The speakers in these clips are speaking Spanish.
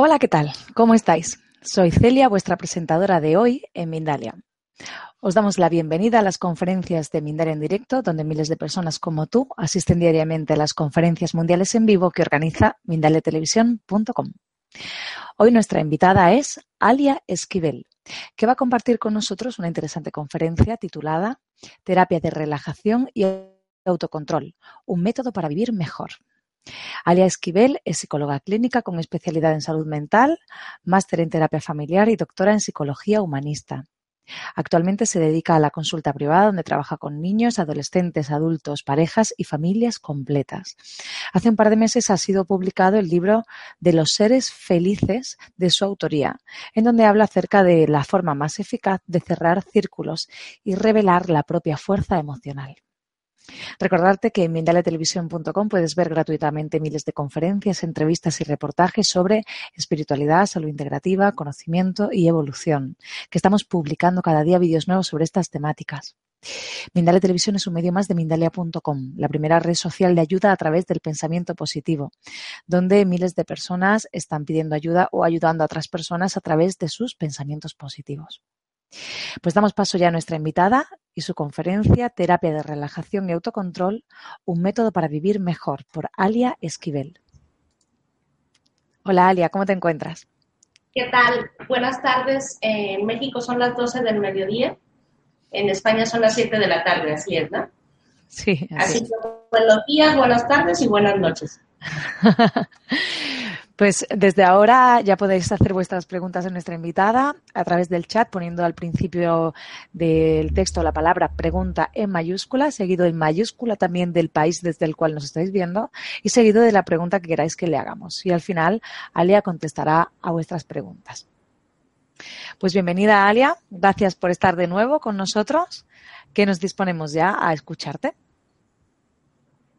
Hola, ¿qué tal? ¿Cómo estáis? Soy Celia, vuestra presentadora de hoy en Mindalia. Os damos la bienvenida a las conferencias de Mindalia en directo, donde miles de personas como tú asisten diariamente a las conferencias mundiales en vivo que organiza mindaliatelevisión.com. Hoy nuestra invitada es Alia Esquivel, que va a compartir con nosotros una interesante conferencia titulada Terapia de relajación y autocontrol, un método para vivir mejor. Alia Esquivel es psicóloga clínica con especialidad en salud mental, máster en terapia familiar y doctora en psicología humanista. Actualmente se dedica a la consulta privada donde trabaja con niños, adolescentes, adultos, parejas y familias completas. Hace un par de meses ha sido publicado el libro de los seres felices de su autoría, en donde habla acerca de la forma más eficaz de cerrar círculos y revelar la propia fuerza emocional. Recordarte que en mindaletelevisión.com puedes ver gratuitamente miles de conferencias, entrevistas y reportajes sobre espiritualidad, salud integrativa, conocimiento y evolución, que estamos publicando cada día vídeos nuevos sobre estas temáticas. Mindalia Televisión es un medio más de Mindalia.com, la primera red social de ayuda a través del pensamiento positivo, donde miles de personas están pidiendo ayuda o ayudando a otras personas a través de sus pensamientos positivos. Pues damos paso ya a nuestra invitada y su conferencia Terapia de Relajación y Autocontrol, un método para vivir mejor, por Alia Esquivel. Hola Alia, ¿cómo te encuentras? ¿Qué tal? Buenas tardes. En México son las 12 del mediodía. En España son las 7 de la tarde, así es, ¿no? Sí. Así, así que buenos días, buenas tardes y buenas noches. Pues desde ahora ya podéis hacer vuestras preguntas a nuestra invitada a través del chat poniendo al principio del texto la palabra pregunta en mayúscula, seguido en mayúscula también del país desde el cual nos estáis viendo y seguido de la pregunta que queráis que le hagamos. Y al final Alia contestará a vuestras preguntas. Pues bienvenida Alia, gracias por estar de nuevo con nosotros, que nos disponemos ya a escucharte.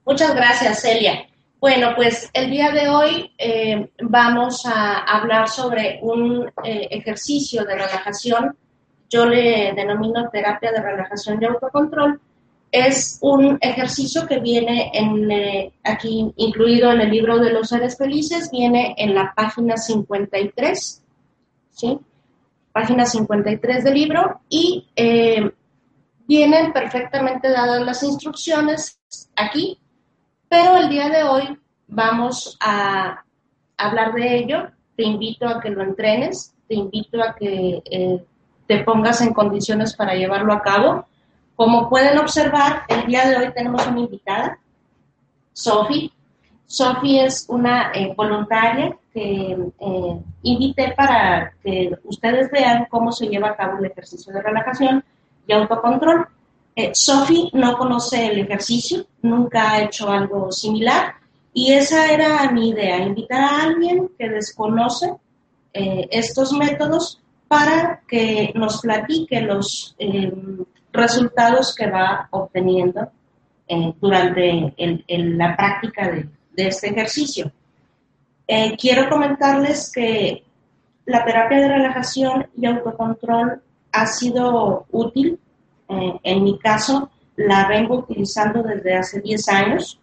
Muchas gracias Celia. Bueno, pues el día de hoy eh, vamos a hablar sobre un eh, ejercicio de relajación. Yo le denomino terapia de relajación y autocontrol. Es un ejercicio que viene en, eh, aquí incluido en el libro de los seres felices, viene en la página 53, ¿sí? Página 53 del libro y vienen perfectamente dadas las instrucciones aquí pero el día de hoy vamos a hablar de ello. Te invito a que lo entrenes, te invito a que eh, te pongas en condiciones para llevarlo a cabo. Como pueden observar, el día de hoy tenemos una invitada, Sofi. Sofi es una eh, voluntaria que eh, invité para que ustedes vean cómo se lleva a cabo el ejercicio de relajación y autocontrol. Eh, Sophie no conoce el ejercicio, nunca ha hecho algo similar y esa era mi idea, invitar a alguien que desconoce eh, estos métodos para que nos platique los em, resultados que va obteniendo eh, durante la práctica de, de, este ejercicio. quiero comentarles que la terapia de relajación y autocontrol ha sido útil eh, en mi caso, la vengo utilizando desde hace 10 años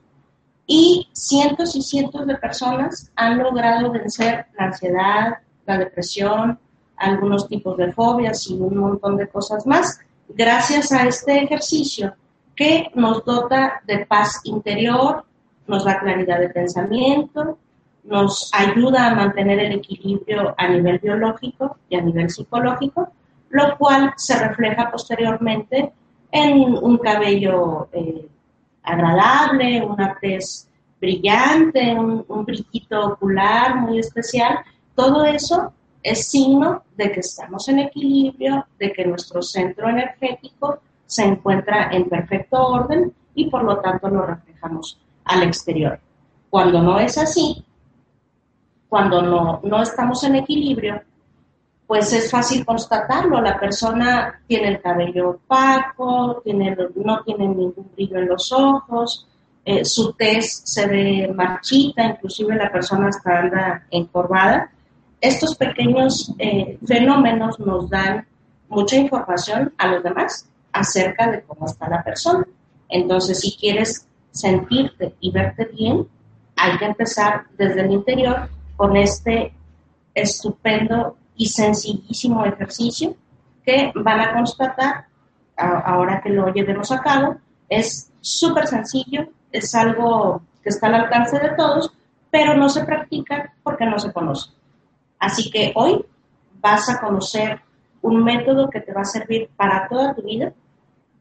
y cientos y cientos de personas han logrado vencer la ansiedad, la depresión, algunos tipos de fobias y un montón de cosas más gracias a este ejercicio que nos dota de paz interior, nos da claridad de pensamiento, nos ayuda a mantener el equilibrio a nivel biológico y a nivel psicológico, lo cual se refleja posteriormente en un cabello eh, agradable, una tez brillante, un, un brillito ocular muy especial. Todo eso es signo de que estamos en equilibrio, de que nuestro centro energético se encuentra en perfecto orden y por lo tanto lo reflejamos al exterior. Cuando no es así, cuando no, no estamos en equilibrio, pues es fácil constatarlo. La persona tiene el cabello opaco, tiene, no tiene ningún brillo en los ojos, eh, su tez se ve marchita, inclusive la persona está anda encorvada. Estos pequeños eh, fenómenos nos dan mucha información a los demás acerca de cómo está la persona. Entonces, si quieres sentirte y verte bien, hay que empezar desde el interior con este estupendo y sencillísimo ejercicio que van a constatar ahora que lo llevemos a cabo. Es súper sencillo, es algo que está al alcance de todos, pero no se practica porque no se conoce. Así que hoy vas a conocer un método que te va a servir para toda tu vida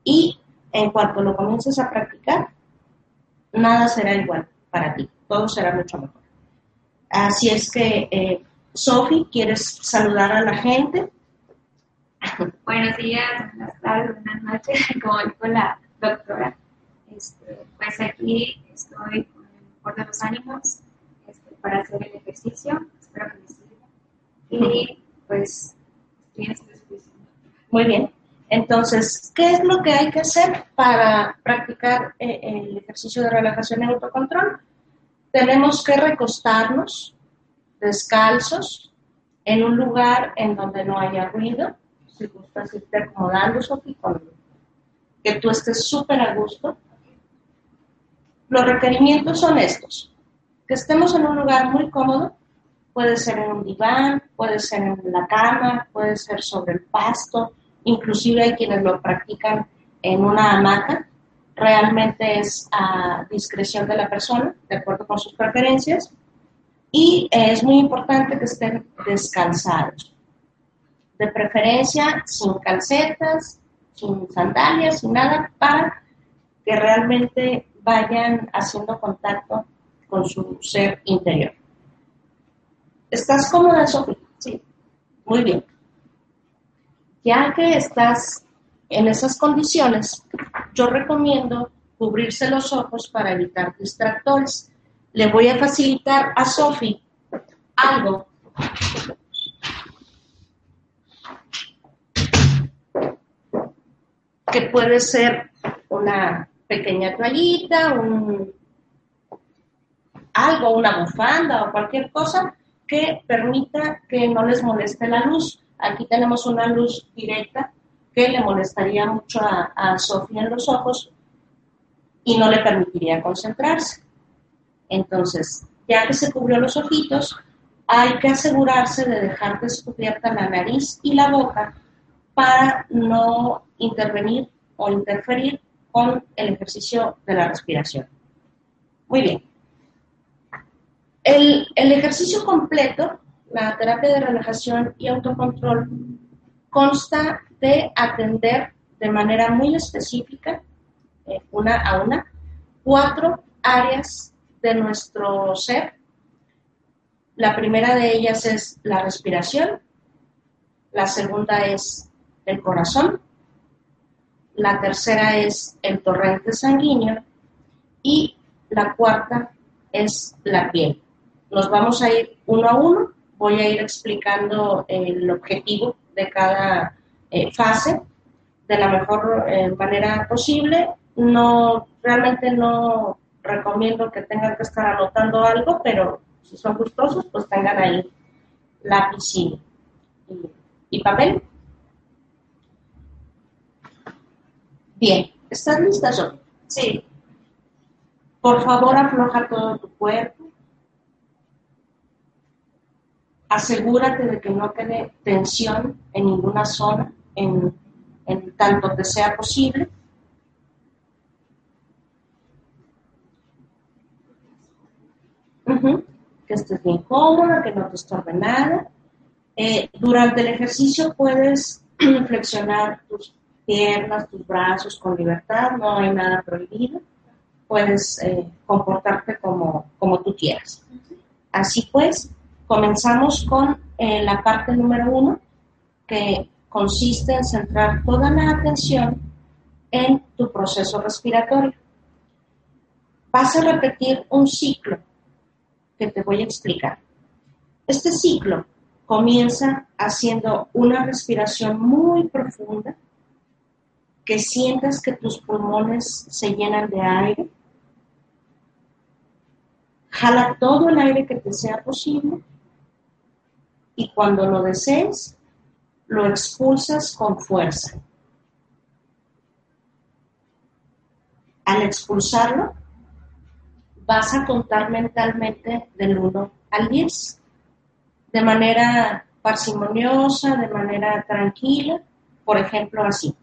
y en cuanto lo comiences a practicar, nada será igual para ti, todo será mucho mejor. Así es que, eh, Sofi, ¿quieres saludar a la gente? Buenos días, buenas tardes, buenas noches, como dijo la doctora. Este, pues aquí estoy con el mejor de los ánimos este, para hacer el ejercicio, espero que me sirva. Y pues estoy en disposición. Muy bien. Entonces, ¿qué es lo que hay que hacer para practicar eh, el ejercicio de relajación y autocontrol? Tenemos que recostarnos descalzos en un lugar en donde no haya ruido. Si gustas irte acomodando, Sofía, que tú estés súper a gusto. Los requerimientos son estos. Que estemos en un lugar muy cómodo, puede ser en un diván, puede ser en la cama, puede ser sobre el pasto, inclusive hay quienes lo practican en una hamaca, realmente es a discreción de la persona, de acuerdo con sus preferencias, y es muy importante que estén descansados, de preferencia sin calcetas, sin sandalias, sin nada, para que realmente vayan haciendo contacto con su ser interior. ¿Estás cómoda, Sofía? Sí. Muy bien ya que estás en esas condiciones, yo recomiendo cubrirse los ojos para evitar distractores. Le voy a facilitar a Sophie algo que puede ser una pequeña toallita, un, algo, una bufanda o cualquier cosa que permita que no les moleste la luz. Aquí tenemos una luz directa que le molestaría mucho a, Sofía en los ojos y no le permitiría concentrarse. Entonces, ya que se cubrió los ojitos, hay que asegurarse de dejar descubierta la nariz y la boca para no intervenir o interferir con el ejercicio de la respiración. Muy bien. El, ejercicio completo la terapia de relajación y autocontrol consta de atender de manera muy específica, eh, una a una, cuatro áreas de nuestro ser. La primera de ellas es la respiración, la segunda es el corazón, la tercera es el torrente sanguíneo y la cuarta es la piel. Nos vamos a ir uno a uno voy a ir explicando el objetivo de cada eh, fase de la mejor eh, manera posible. No, realmente no recomiendo que tengan que estar anotando algo, pero si son gustosos, pues tengan ahí lápiz y, y papel. Bien, ¿estás lista, Sophie? Sí. Por favor, afloja todo tu cuerpo. asegúrate de que no quede tensión en ninguna zona, en, tanto que sea posible. Que estés bien cómoda, que no te estorbe nada. Eh, durante el ejercicio puedes flexionar tus piernas, tus brazos con libertad, no hay nada prohibido. Puedes eh, comportarte como, como tú quieras. Así pues, comenzamos con eh, la parte número uno, que consiste en centrar toda la atención en tu proceso respiratorio. Vas a repetir un ciclo que te voy a explicar. Este ciclo comienza haciendo una respiración muy profunda, que sientas que tus pulmones se llenan de aire. Jala todo el aire que te sea posible y cuando lo desees, lo expulsas con fuerza. Al expulsarlo, vas a contar mentalmente del 1 al 10, de manera parsimoniosa, de manera tranquila, por ejemplo así.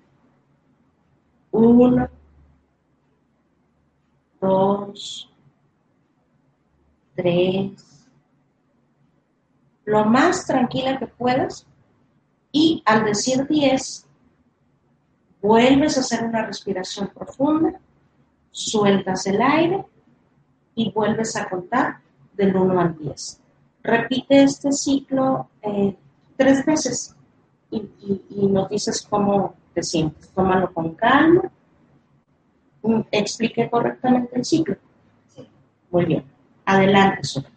1, 2, 3, lo más tranquila que puedas y al decir 10, vuelves a hacer una respiración profunda, sueltas el aire y vuelves a contar del 1 al 10. Repite este ciclo eh, tres veces y, nos dices cómo te sientes. Tómalo con calma. Mm, explique correctamente el ciclo. Sí. Muy bien. Adelante, Sofía.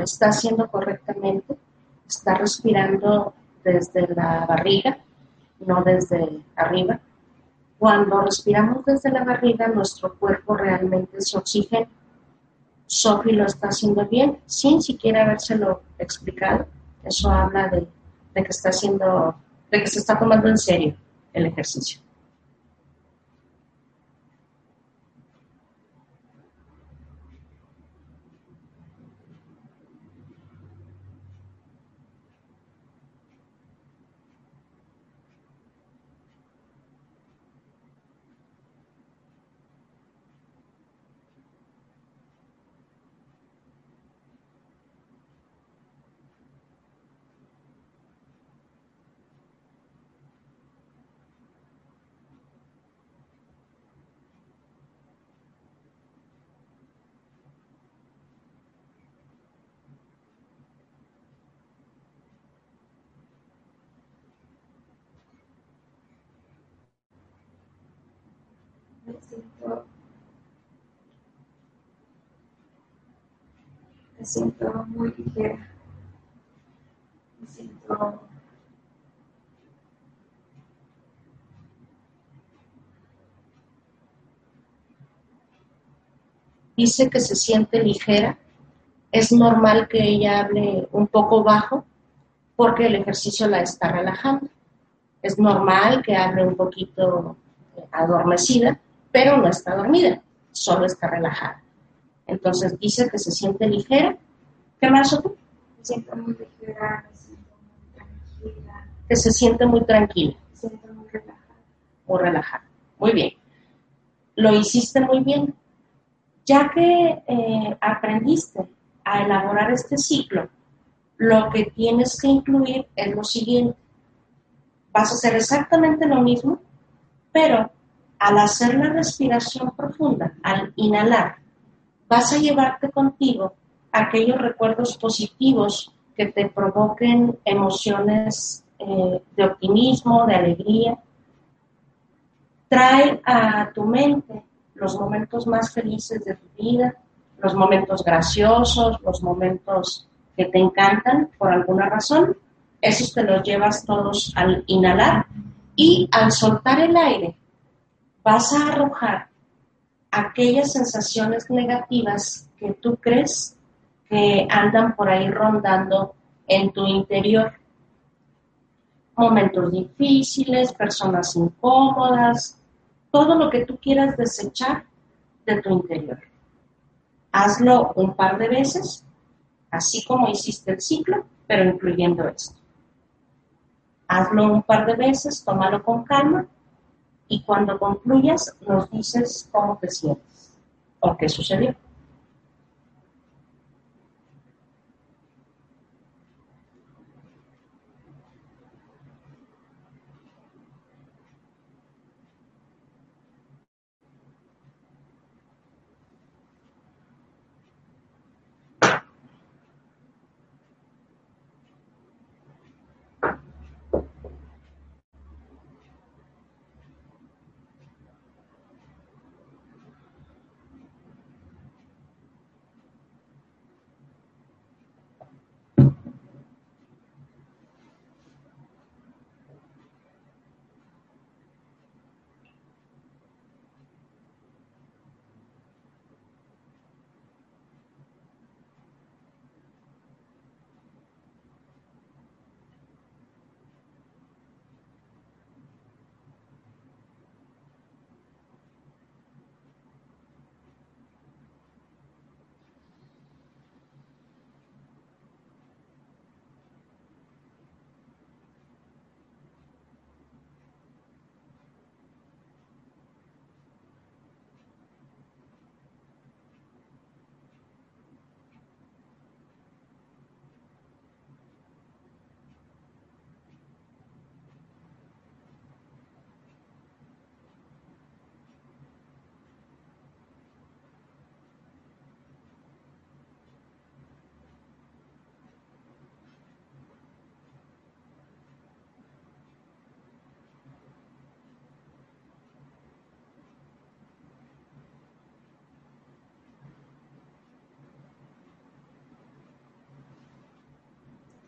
Está haciendo correctamente, está respirando desde la barriga, no desde arriba. Cuando respiramos desde la barriga, nuestro cuerpo realmente se oxigena. Sophie lo está haciendo bien, sin siquiera habérselo explicado. Eso habla de que está haciendo, de que se está tomando en serio el ejercicio. Siento muy ligera, me siento dice que se siente ligera, es normal que ella hable un poco bajo porque el ejercicio la está relajando. Es normal que hable un poquito adormecida, pero no está dormida, solo está relajada. Entonces dice que se siente ligera. ¿Qué más, Me siento muy ligera, me siento muy tranquila. Que se siente muy tranquila. Me siento muy relajada. Muy relajada. Muy bien. Lo hiciste muy bien. Ya que eh, aprendiste a elaborar este ciclo, lo que tienes que incluir es lo siguiente. Vas a hacer exactamente lo mismo, pero al hacer la respiración profunda, al inhalar, vas a llevarte contigo aquellos recuerdos positivos que te provoquen emociones eh, de optimismo, de alegría. Trae a tu mente los momentos más felices de tu vida, los momentos graciosos, los momentos que te encantan por alguna razón. Esos te los llevas todos al inhalar Y al soltar el aire, vas a arrojar aquellas sensaciones negativas que tú crees que andan por ahí rondando en tu interior. Momentos difíciles, personas incómodas, todo lo que tú quieras desechar de tu interior. Hazlo un par de veces, así como hiciste el ciclo, pero incluyendo esto. Hazlo un par de veces, tómalo con calma y cuando concluyas nos dices cómo te sientes o qué sucedió.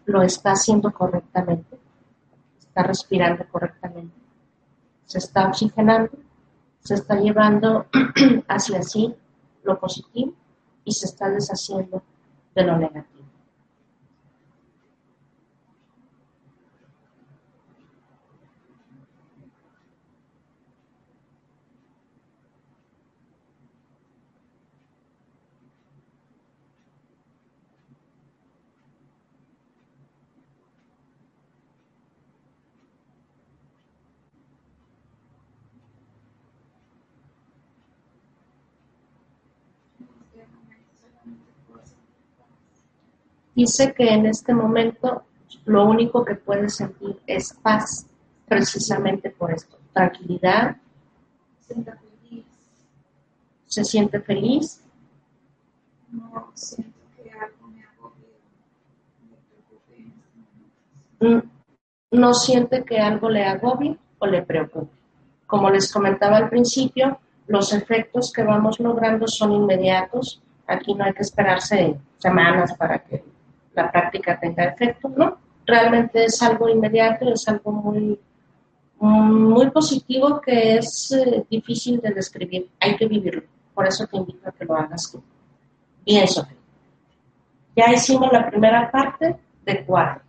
Lo está haciendo correctamente, está respirando correctamente, se está oxigenando, se está llevando hacia sí lo positivo y se está deshaciendo de lo negativo. Dice que en este momento lo único que puede sentir es paz, precisamente por esto, tranquilidad. Se siente feliz. No siento que algo me agobie, me mm, No siente que algo le agobie o le preocupe. Como les comentaba al principio, los efectos que vamos logrando son inmediatos. Aquí no hay que esperarse semanas para que la práctica tenga efecto, ¿no? Realmente es algo inmediato, es algo muy, muy positivo que es eh, difícil de describir, hay que vivirlo. Por eso te invito a que lo hagas tú. Bien, Sofía. Ya hicimos la primera parte de cuatro.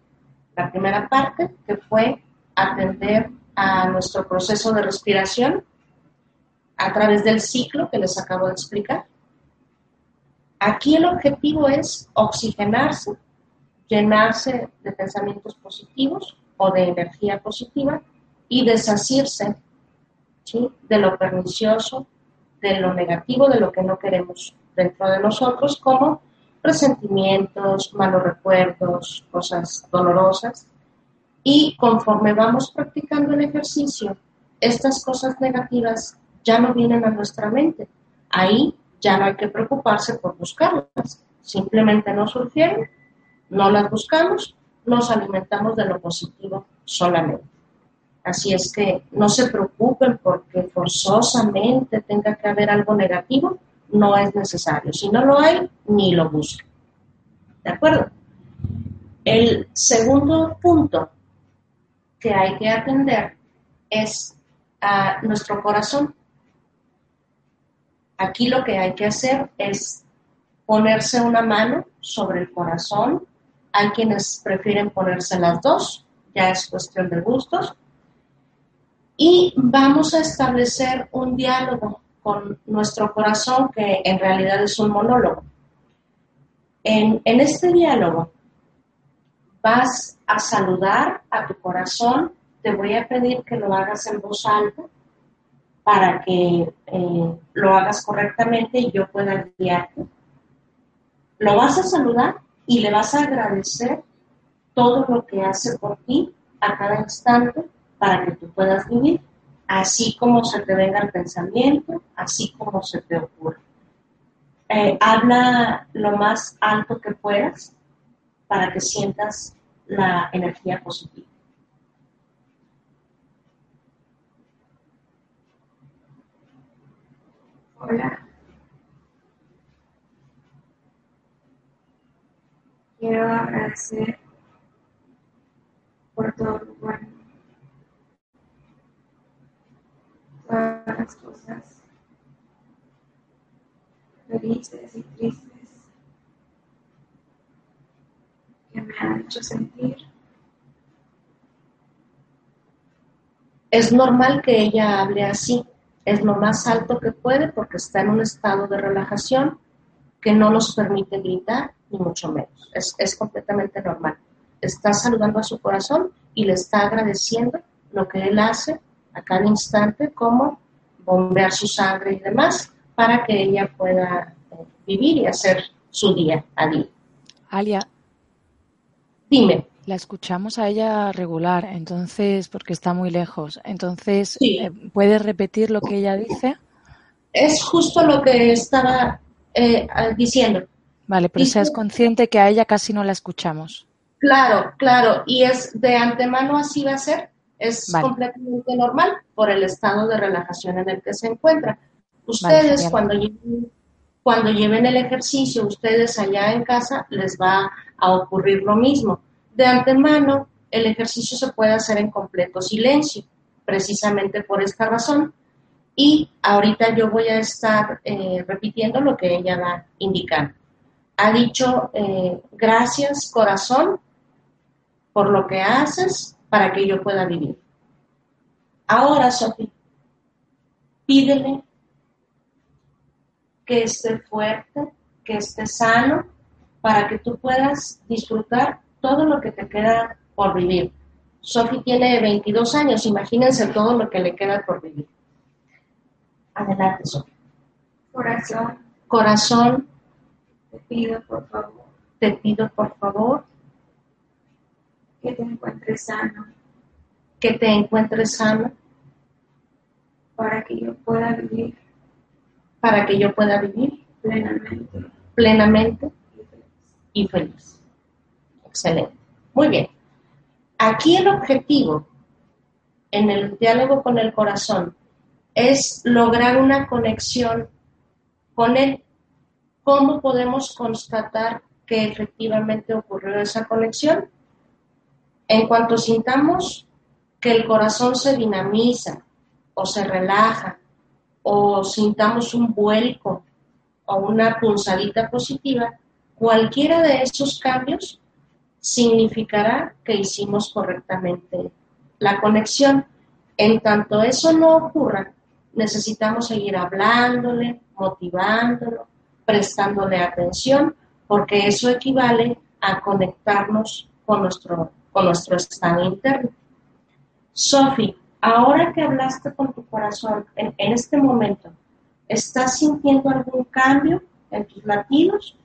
La primera parte que fue atender a nuestro proceso de respiración a través del ciclo que les acabo de explicar. Aquí el objetivo es oxigenarse llenarse de pensamientos positivos o de energía positiva y deshacerse de lo pernicioso, de lo negativo, de lo que no queremos dentro de nosotros, como resentimientos, malos recuerdos, cosas dolorosas. Y conforme vamos practicando el ejercicio, estas cosas negativas ya no vienen a nuestra mente. Ahí ya no hay que preocuparse por buscarlas. Simplemente no surgieron no las buscamos, nos alimentamos de lo positivo solamente. Así es que no se preocupen porque forzosamente tenga que haber algo negativo, no es necesario. Si no lo hay, ni lo busquen. ¿De acuerdo? El segundo punto que hay que atender es a nuestro corazón. Aquí lo que hay que hacer es ponerse una mano sobre el corazón. Hay quienes prefieren ponerse las dos, ya es cuestión de gustos. Y vamos a establecer un diálogo con nuestro corazón que en realidad es un monólogo. En, en este diálogo vas a saludar a tu corazón, te voy a pedir que lo hagas en voz alta para que eh, lo hagas correctamente y yo pueda guiarte. Lo vas a saludar y le vas a agradecer todo lo que hace por ti a cada instante para que tú puedas vivir, así como se te venga el pensamiento, así como se te ocurre. Eh, habla lo más alto que puedas para que sientas la energía positiva. Hola. Quiero agradecer por todo lo bueno, todas las cosas felices y tristes que me han hecho sentir. Es normal que ella hable así. Es lo más alto que puede porque está en un estado de relajación que no nos permite gritar, ni mucho menos. Es, completamente normal. Está saludando a su corazón y le está agradeciendo lo que él hace a cada instante, como bombear su sangre y demás, para que ella pueda eh, vivir y hacer su día a día. Alia. Dime la escuchamos a ella regular, entonces, porque está muy lejos. Entonces, eh, ¿puedes repetir lo que ella dice? Es justo lo que estaba eh, diciendo. Vale, pero seas consciente que a ella casi no la escuchamos. Claro, claro, y es de antemano así va a ser, es completamente normal por el estado de relajación en el que se encuentra. Ustedes cuando lleven, cuando lleven el ejercicio, ustedes allá en casa, les va a ocurrir lo mismo de antemano, el ejercicio se puede hacer en completo silencio, precisamente por esta razón. Y ahorita yo voy a estar eh, repitiendo lo que ella va indicando. Ha dicho, eh, gracias corazón por lo que haces para que yo pueda vivir. Ahora, Sofía, pídele que esté fuerte, que esté sano, para que tú puedas disfrutar todo lo que te queda por vivir. Sophie tiene 22 años, imagínense todo lo que le queda por vivir. Adelante, Sophie. Corazón. Corazón. Te pido, por favor. Te pido, por favor. Que te encuentres sano. Que te encuentres sano. Para que yo pueda vivir. Para que yo pueda vivir. Plenamente. Plenamente. Y feliz. Excelente. Muy bien. Aquí el objetivo en el diálogo con el corazón es lograr una conexión con él. ¿Cómo podemos constatar que efectivamente ocurrió esa conexión? En cuanto sintamos que el corazón se dinamiza o se relaja o sintamos un vuelco o una punzadita positiva, cualquiera de esos cambios significará que hicimos correctamente la conexión. En tanto eso no ocurra, necesitamos seguir hablándole, motivándolo, prestándole atención, porque eso equivale a conectarnos con nuestro, con nuestro estado interno. Sophie, ahora que hablaste con tu corazón en, en este momento, ¿estás sintiendo algún cambio en tus latidos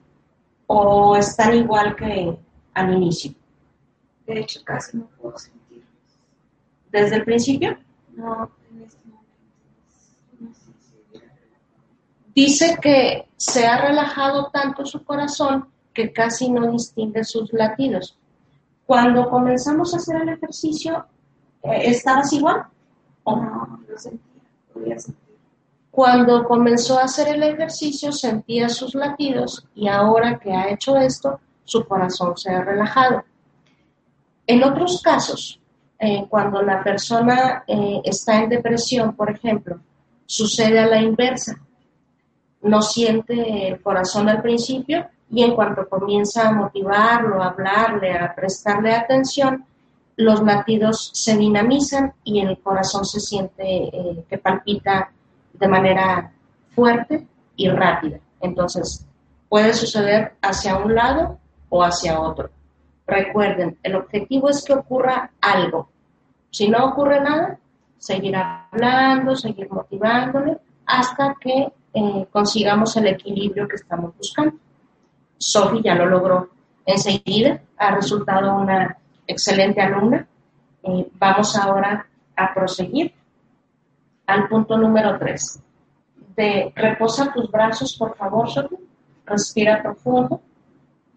o están igual que, al inicio. De hecho, casi no puedo sentirlos. ¿Desde el principio? No, en este momento. No sé si Dice que se ha relajado tanto su corazón que casi no distingue sus latidos. Cuando comenzamos a hacer el ejercicio, eh, ¿estabas igual? ¿O no? Lo sentía, podía sentir. Cuando comenzó a hacer el ejercicio sentía sus latidos y ahora que ha hecho esto, su corazón se ha relajado. En otros casos, eh, cuando la persona eh, está en depresión, por ejemplo, sucede a la inversa. No siente el corazón al principio y en cuanto comienza a motivarlo, a hablarle, a prestarle atención, los latidos se dinamizan y el corazón se siente eh, que palpita de manera fuerte y rápida. Entonces, puede suceder hacia un lado o hacia otro. Recuerden, el objetivo es que ocurra algo. Si no ocurre nada, seguir hablando, seguir motivándole hasta que eh, consigamos el equilibrio que estamos buscando. Sophie ya lo logró enseguida, ha resultado una excelente alumna. Eh, vamos ahora a proseguir al punto número 3. De, reposa tus brazos, por favor, Sophie. Respira profundo.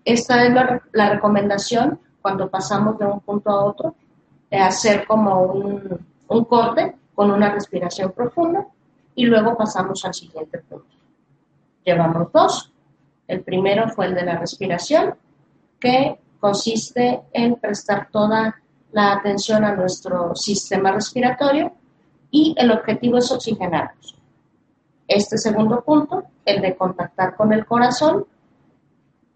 Esta es la, recomendación cuando pasamos de un punto a otro, de hacer como un corte con una respiración profunda y luego pasamos al siguiente punto. Llevamos dos. El primero fue el de la respiración, que consiste en prestar toda la atención a nuestro sistema respiratorio y el objetivo es oxigenarnos. Este segundo punto, el de contactar con el corazón,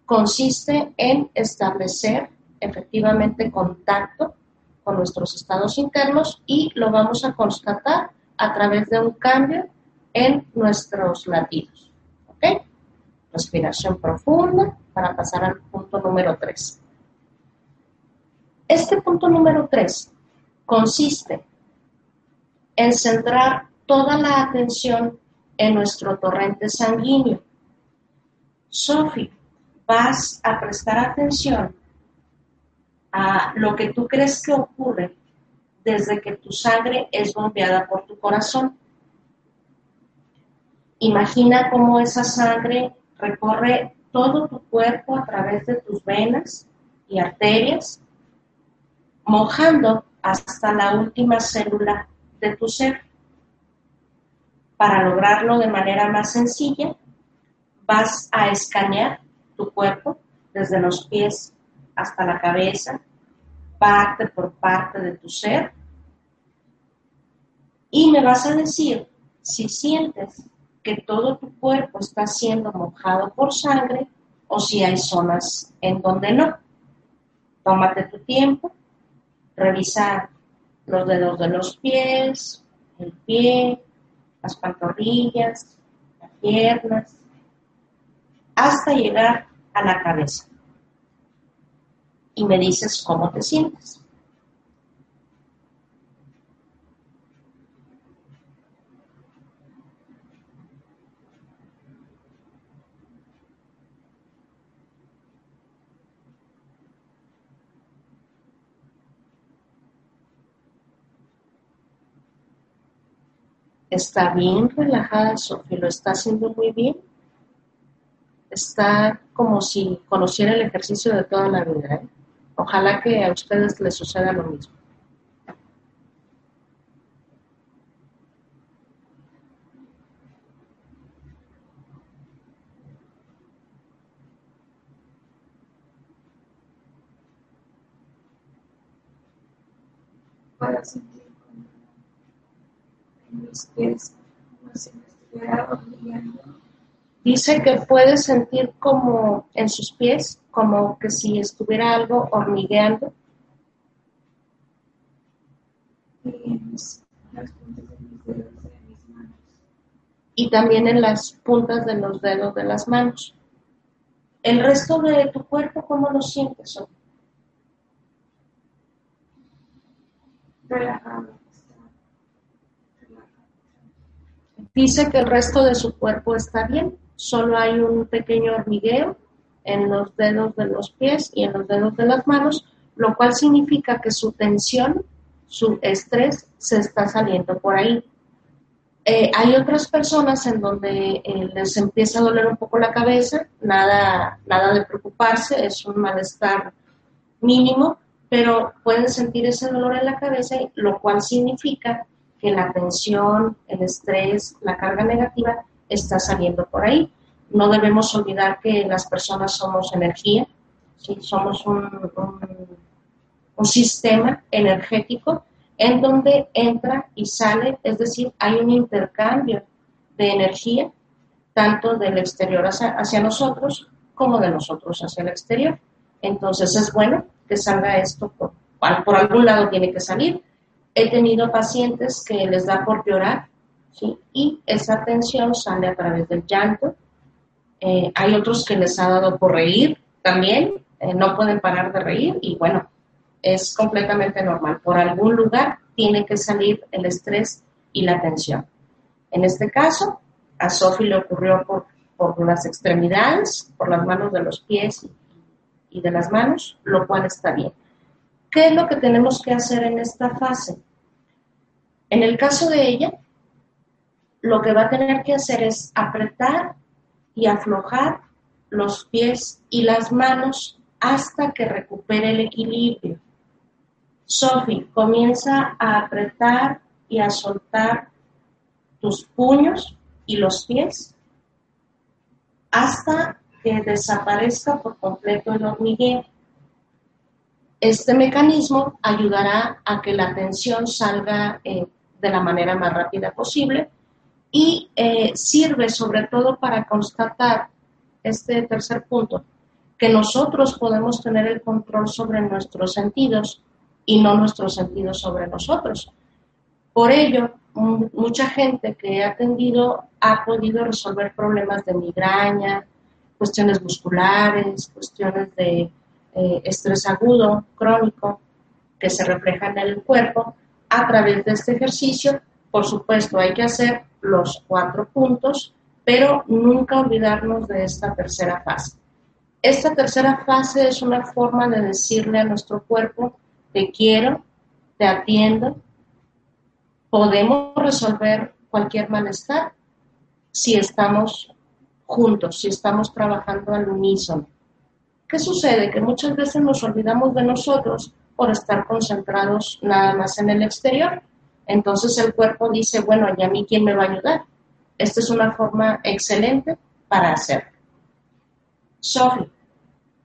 consiste en establecer efectivamente contacto con nuestros estados internos y lo vamos a constatar a través de un cambio en nuestros latidos. ¿Ok? Respiración profunda para pasar al punto número 3. Este punto número 3 consiste en centrar toda la atención en nuestro torrente sanguíneo. Sophie, vas a prestar atención a lo que tú crees que ocurre desde que tu sangre es bombeada por tu corazón. Imagina cómo esa sangre recorre todo tu cuerpo a través de tus venas y arterias, mojando hasta la última célula de tu ser. Para lograrlo de manera más sencilla, vas a escanear tu cuerpo desde los pies hasta la cabeza, parte por parte de tu ser, y me vas a decir si sientes que todo tu cuerpo está siendo mojado por sangre o si hay zonas en donde no. Tómate tu tiempo, revisa los dedos de los pies, el pie, las pantorrillas, las piernas, hasta llegar a la cabeza. Y me dices cómo te sientes. Está bien relajada, Sofía, lo está haciendo muy bien está como si conociera el ejercicio de toda la vida. ¿eh? Ojalá que a ustedes les suceda lo mismo. Para sentir como en mis pies, como si me estuviera obligando Dice que puede sentir como en sus pies, como que si estuviera algo hormigueando. Y también en las puntas de los dedos de las manos. El resto de tu cuerpo, ¿cómo lo sientes? Relajado. Dice que el resto de su cuerpo está bien solo hay un pequeño hormigueo en los dedos de los pies y en los dedos de las manos, lo cual significa que su tensión, su estrés se está saliendo por ahí. Eh, hay otras personas en donde eh, les empieza a doler un poco la cabeza, nada, nada de preocuparse, es un malestar mínimo, pero pueden sentir ese dolor en la cabeza, lo cual significa que la tensión, el estrés, la carga negativa está saliendo por ahí. No debemos olvidar que las personas somos energía, somos un, un sistema energético en donde entra y sale, es decir, hay un intercambio de energía, tanto del exterior hacia, nosotros como de nosotros hacia el exterior. Entonces es bueno que salga esto, por, por algún lado tiene que salir. He tenido pacientes que les da por llorar, ¿sí? y esa tensión sale a través del llanto. Eh, hay otros que les ha dado por reír también, eh, no pueden parar de reír y bueno, es completamente normal. Por algún lugar tiene que salir el estrés y la tensión. En este caso, a Sophie le ocurrió por, por las extremidades, por las manos de los pies y de las manos, lo cual está bien. ¿Qué es lo que tenemos que hacer en esta fase? En el caso de ella, lo que va a tener que hacer es apretar y aflojar los pies y las manos hasta que recupere el equilibrio. Sophie, comienza a apretar y a soltar tus puños y los pies hasta que desaparezca por completo el hormigueo. Este mecanismo ayudará a que la tensión salga eh, de la manera más rápida posible y eh, sirve sobre todo para constatar este tercer punto, que nosotros podemos tener el control sobre nuestros sentidos y no nuestros sentidos sobre nosotros. Por ello, mucha gente que he atendido ha podido resolver problemas de migraña, cuestiones musculares, cuestiones de eh, estrés agudo, crónico, que se reflejan en el cuerpo a través de este ejercicio. Por supuesto, hay que hacer los cuatro puntos, pero nunca olvidarnos de esta tercera fase. Esta tercera fase es una forma de decirle a nuestro cuerpo, te quiero, te atiendo, podemos resolver cualquier malestar si estamos juntos, si estamos trabajando al unísono. ¿Qué sucede? Que muchas veces nos olvidamos de nosotros por estar concentrados nada más en el exterior. Entonces el cuerpo dice, bueno, ¿y a mí quién me va a ayudar? Esta es una forma excelente para hacerlo. Sophie,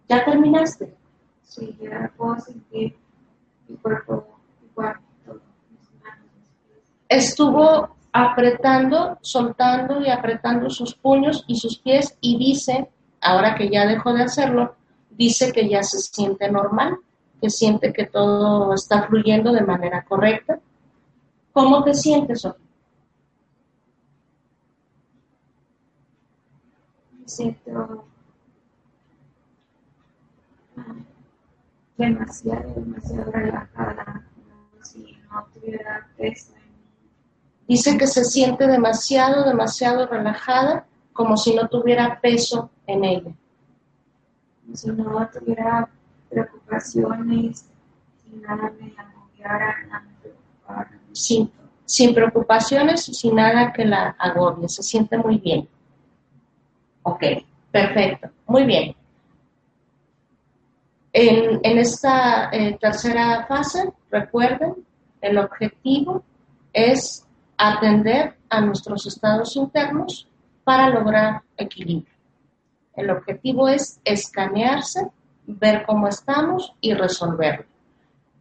¿ya terminaste? Sí, ya puedo sentir mi cuerpo igual. Estuvo apretando, soltando y apretando sus puños y sus pies y dice, ahora que ya dejó de hacerlo, dice que ya se siente normal, que siente que todo está fluyendo de manera correcta. ¿Cómo te sientes, Sofía? Me siento ah, demasiado, demasiado relajada, como si no tuviera peso Dice que se siente demasiado, demasiado relajada, como si no tuviera peso en ella. Como si no tuviera preocupaciones, sin nada me agobiara, nada me Sin, preocupaciones y sin nada que la agobie. Se siente muy bien. Ok, perfecto. Muy bien. En, en esta eh, tercera fase, recuerden, el objetivo es atender a nuestros estados internos para lograr equilibrio. El objetivo es escanearse, ver cómo estamos y resolverlo.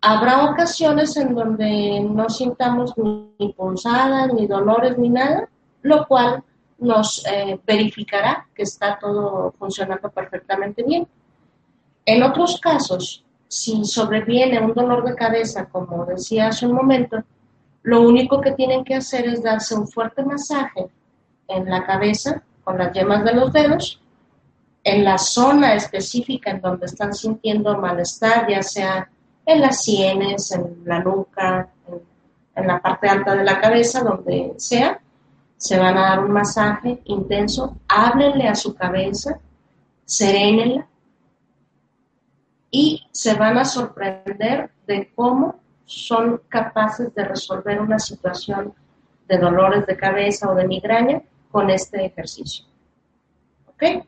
Habrá ocasiones en donde no sintamos ni punzadas, ni dolores, ni nada, lo cual nos eh, verificará que está todo funcionando perfectamente bien. En otros casos, si sobreviene un dolor de cabeza, como decía hace un momento, lo único que tienen que hacer es darse un fuerte masaje en la cabeza con las yemas de los dedos, en la zona específica en donde están sintiendo malestar, ya sea en las sienes, en la nuca, en, la parte alta de la cabeza, donde sea, se van a dar un masaje intenso, háblenle a su cabeza, serénenla y se van a sorprender de cómo son capaces de resolver una situación de dolores de cabeza o de migraña con este ejercicio. ¿Ok?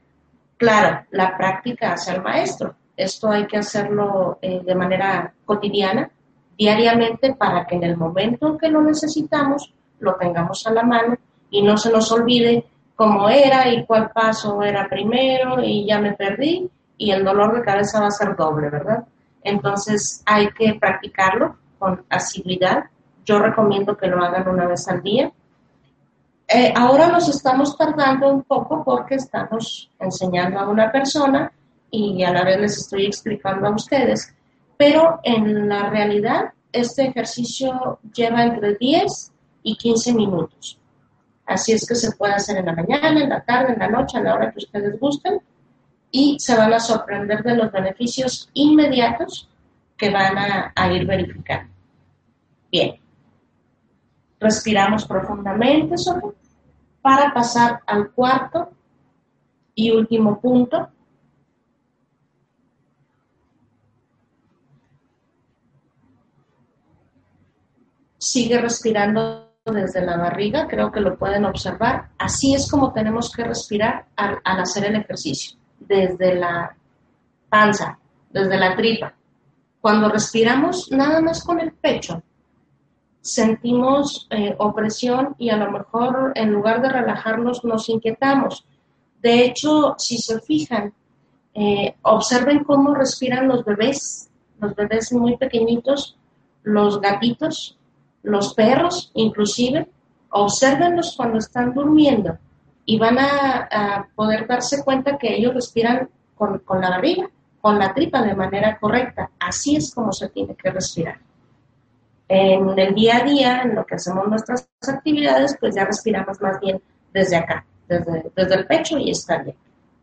Claro, la práctica hace al maestro. Esto hay que hacerlo eh, de manera cotidiana, diariamente, para que en el momento en que lo necesitamos, lo tengamos a la mano y no se nos olvide cómo era y cuál paso era primero y ya me perdí y el dolor de cabeza va a ser doble, ¿verdad? Entonces hay que practicarlo con asiduidad. Yo recomiendo que lo hagan una vez al día. Eh, ahora nos estamos tardando un poco porque estamos enseñando a una persona y a la vez les estoy explicando a ustedes, pero en la realidad este ejercicio lleva entre 10 y 15 minutos. Así es que se puede hacer en la mañana, en la tarde, en la noche, a la hora que ustedes gusten y se van a sorprender de los beneficios inmediatos que van a, ir verificando. Bien. Respiramos profundamente sobre para pasar al cuarto y último punto. Sigue respirando desde la barriga, creo que lo pueden observar. Así es como tenemos que respirar al, hacer el ejercicio, desde la panza, desde la tripa. Cuando respiramos nada más con el pecho, sentimos eh, opresión y a lo mejor en lugar de relajarnos nos inquietamos. De hecho, si se fijan, eh, observen cómo respiran los bebés, los bebés muy pequeñitos, los gatitos, los perros inclusive, observenlos cuando están durmiendo y van a, poder darse cuenta que ellos respiran con, la barriga, con la tripa de manera correcta. Así es como se tiene que respirar. En el día a día, en lo que hacemos nuestras actividades, pues ya respiramos más bien desde acá, desde el pecho y está bien.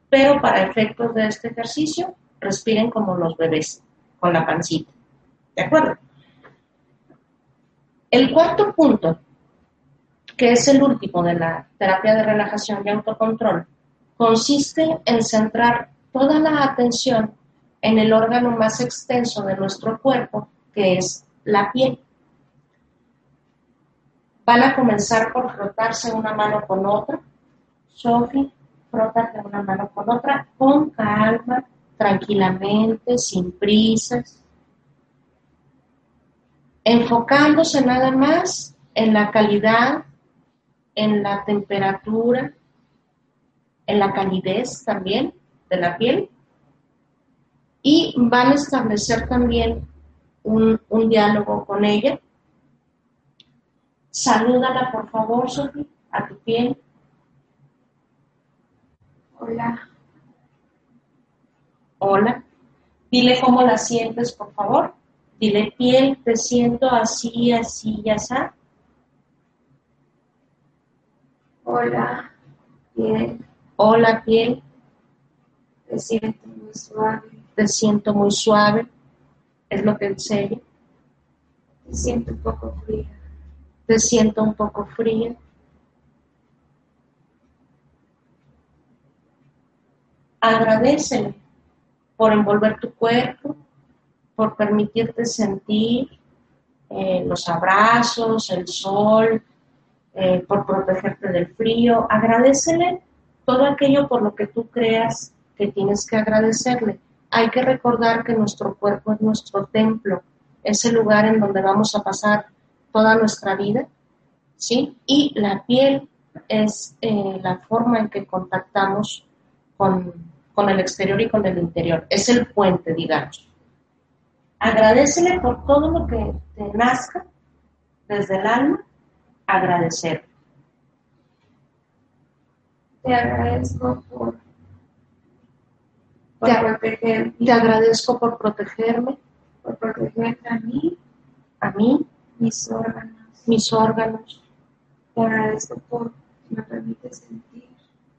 Pero para efectos de este ejercicio, respiren como los bebés, con la pancita. ¿De acuerdo? El cuarto punto, que es el último de la terapia de relajación y autocontrol, consiste en centrar toda la atención en el órgano más extenso de nuestro cuerpo, que es la piel. Van a comenzar por frotarse una mano con otra. Sophie, frótate una mano con otra con calma, tranquilamente, sin prisas enfocándose nada más en la calidad, en la temperatura, en la calidez también de la piel y van a establecer también un, diálogo con ella. Salúdala, por favor, Sofía, a tu piel. Hola. Hola. Dile cómo la sientes, por favor. Dile, piel, te siento así, así ya así. Hola, piel. Hola, piel. Te siento muy suave. Te siento muy suave. Es lo que enseño. Te siento un poco fría. Te siento un poco fría. Agradecele por envolver tu cuerpo por permitirte sentir eh, los abrazos, el sol, eh, por protegerte del frío. Agradecele todo aquello por lo que tú creas que tienes que agradecerle. Hay que recordar que nuestro cuerpo es nuestro templo, es el lugar en donde vamos a pasar toda nuestra vida, ¿sí? Y la piel es eh, la forma en que contactamos con, con el exterior y con el interior, es el puente, digamos. Agradecele por todo lo que te nazca desde el alma, agradecer. Te agradezco por, te, protegerme. Te agradezco por protegerme. Por proteger a mí. A mí. Mis órganos. Mis órganos. Te agradezco por me permites sentir.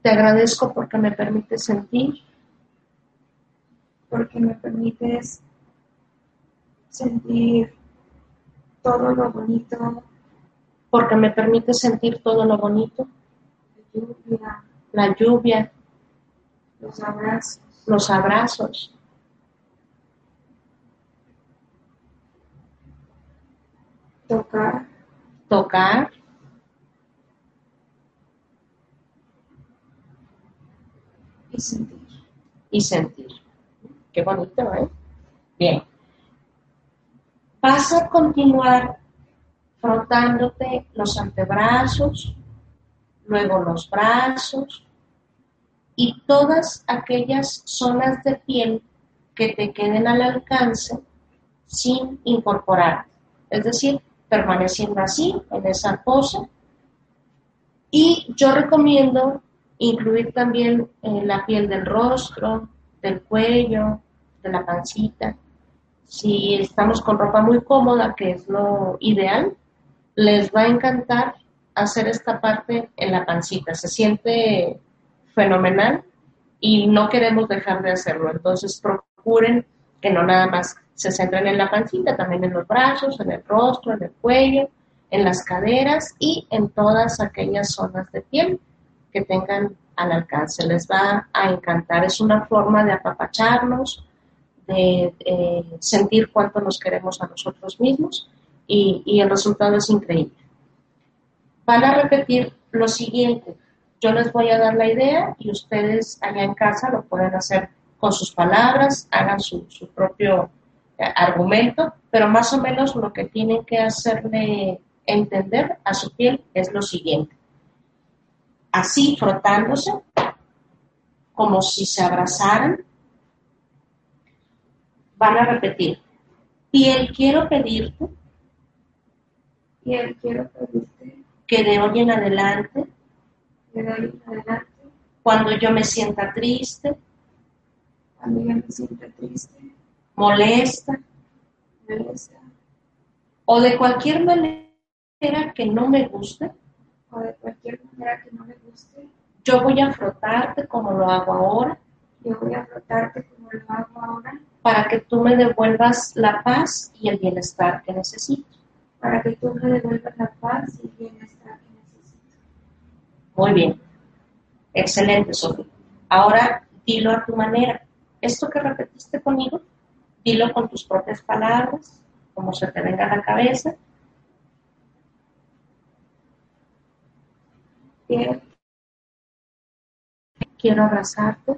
Te agradezco porque me permites sentir. Porque me permites sentir todo lo bonito. Porque me permite sentir todo lo bonito. La lluvia. La lluvia. Los abrazos. Los abrazos. Tocar. Tocar. Y sentir. Y sentir. Qué bonito, ¿eh? Bien. Vas a continuar frotándote los antebrazos, luego los brazos y todas aquellas zonas de piel que te queden al alcance sin incorporar, es decir, permaneciendo así, en esa pose. Y yo recomiendo incluir también eh, la piel del rostro, del cuello, de la pancita. Si estamos con ropa muy cómoda, que es lo ideal, les va a encantar hacer esta parte en la pancita. Se siente fenomenal y no queremos dejar de hacerlo. Entonces procuren que no nada más se centren en la pancita, también en los brazos, en el rostro, en el cuello, en las caderas y en todas aquellas zonas de piel que tengan al alcance. Les va a encantar. Es una forma de apapacharnos, de eh, sentir cuánto nos queremos a nosotros mismos y, el resultado es increíble. Van a repetir lo siguiente. Yo les voy a dar la idea y ustedes allá en casa lo pueden hacer con sus palabras, hagan su, su propio eh, argumento, pero más o menos lo que tienen que hacerle entender a su piel es lo siguiente. Así frotándose, como si se abrazaran, van a repetir, piel quiero pedirte, piel quiero pedirte, que de hoy en adelante, de hoy en adelante, cuando yo me sienta triste, cuando yo me sienta triste, molesta, molesta, o de cualquier manera que no me guste, o de cualquier manera que no me guste, yo voy a frotarte como lo hago ahora, yo voy a frotarte como lo hago ahora, para que tú me devuelvas la paz y el bienestar que necesito. para que tú me devuelvas la paz y el bienestar que necesito. Muy bien. Excelente, Sofía. Ahora dilo a tu manera. Esto que repetiste conmigo, dilo con tus propias palabras, como se te venga a la cabeza. Quiero abrazarte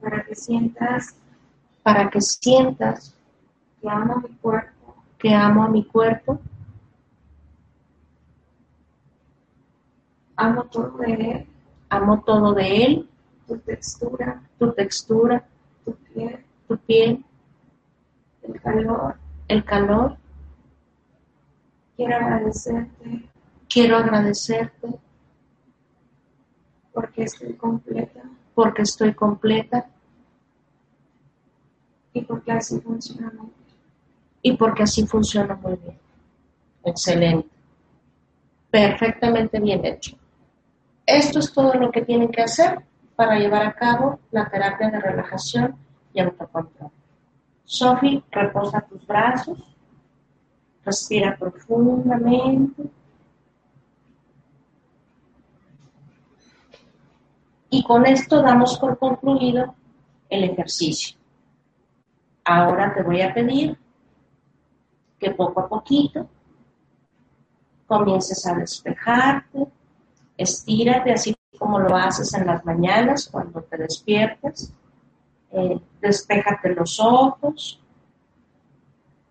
para que sientas para que sientas que amo mi cuerpo, que amo a mi cuerpo, amo todo de él, amo todo de él, tu textura, tu textura, tu piel, tu piel, el calor. el calor. Quiero agradecerte Quiero agradecerte porque estoy completa porque estoy completa funciona muy bien. y porque así funciona muy bien. Excelente. Perfectamente bien hecho. Esto es todo lo que tienen que hacer para llevar a cabo la terapia de relajación y autocontrol. Sophie, reposa tus brazos, respira profundamente y con esto damos por concluido el ejercicio. Ahora te voy a pedir que poco a poquito comiences a despejarte, estírate así como lo haces en las mañanas cuando te despiertas, eh, despéjate los ojos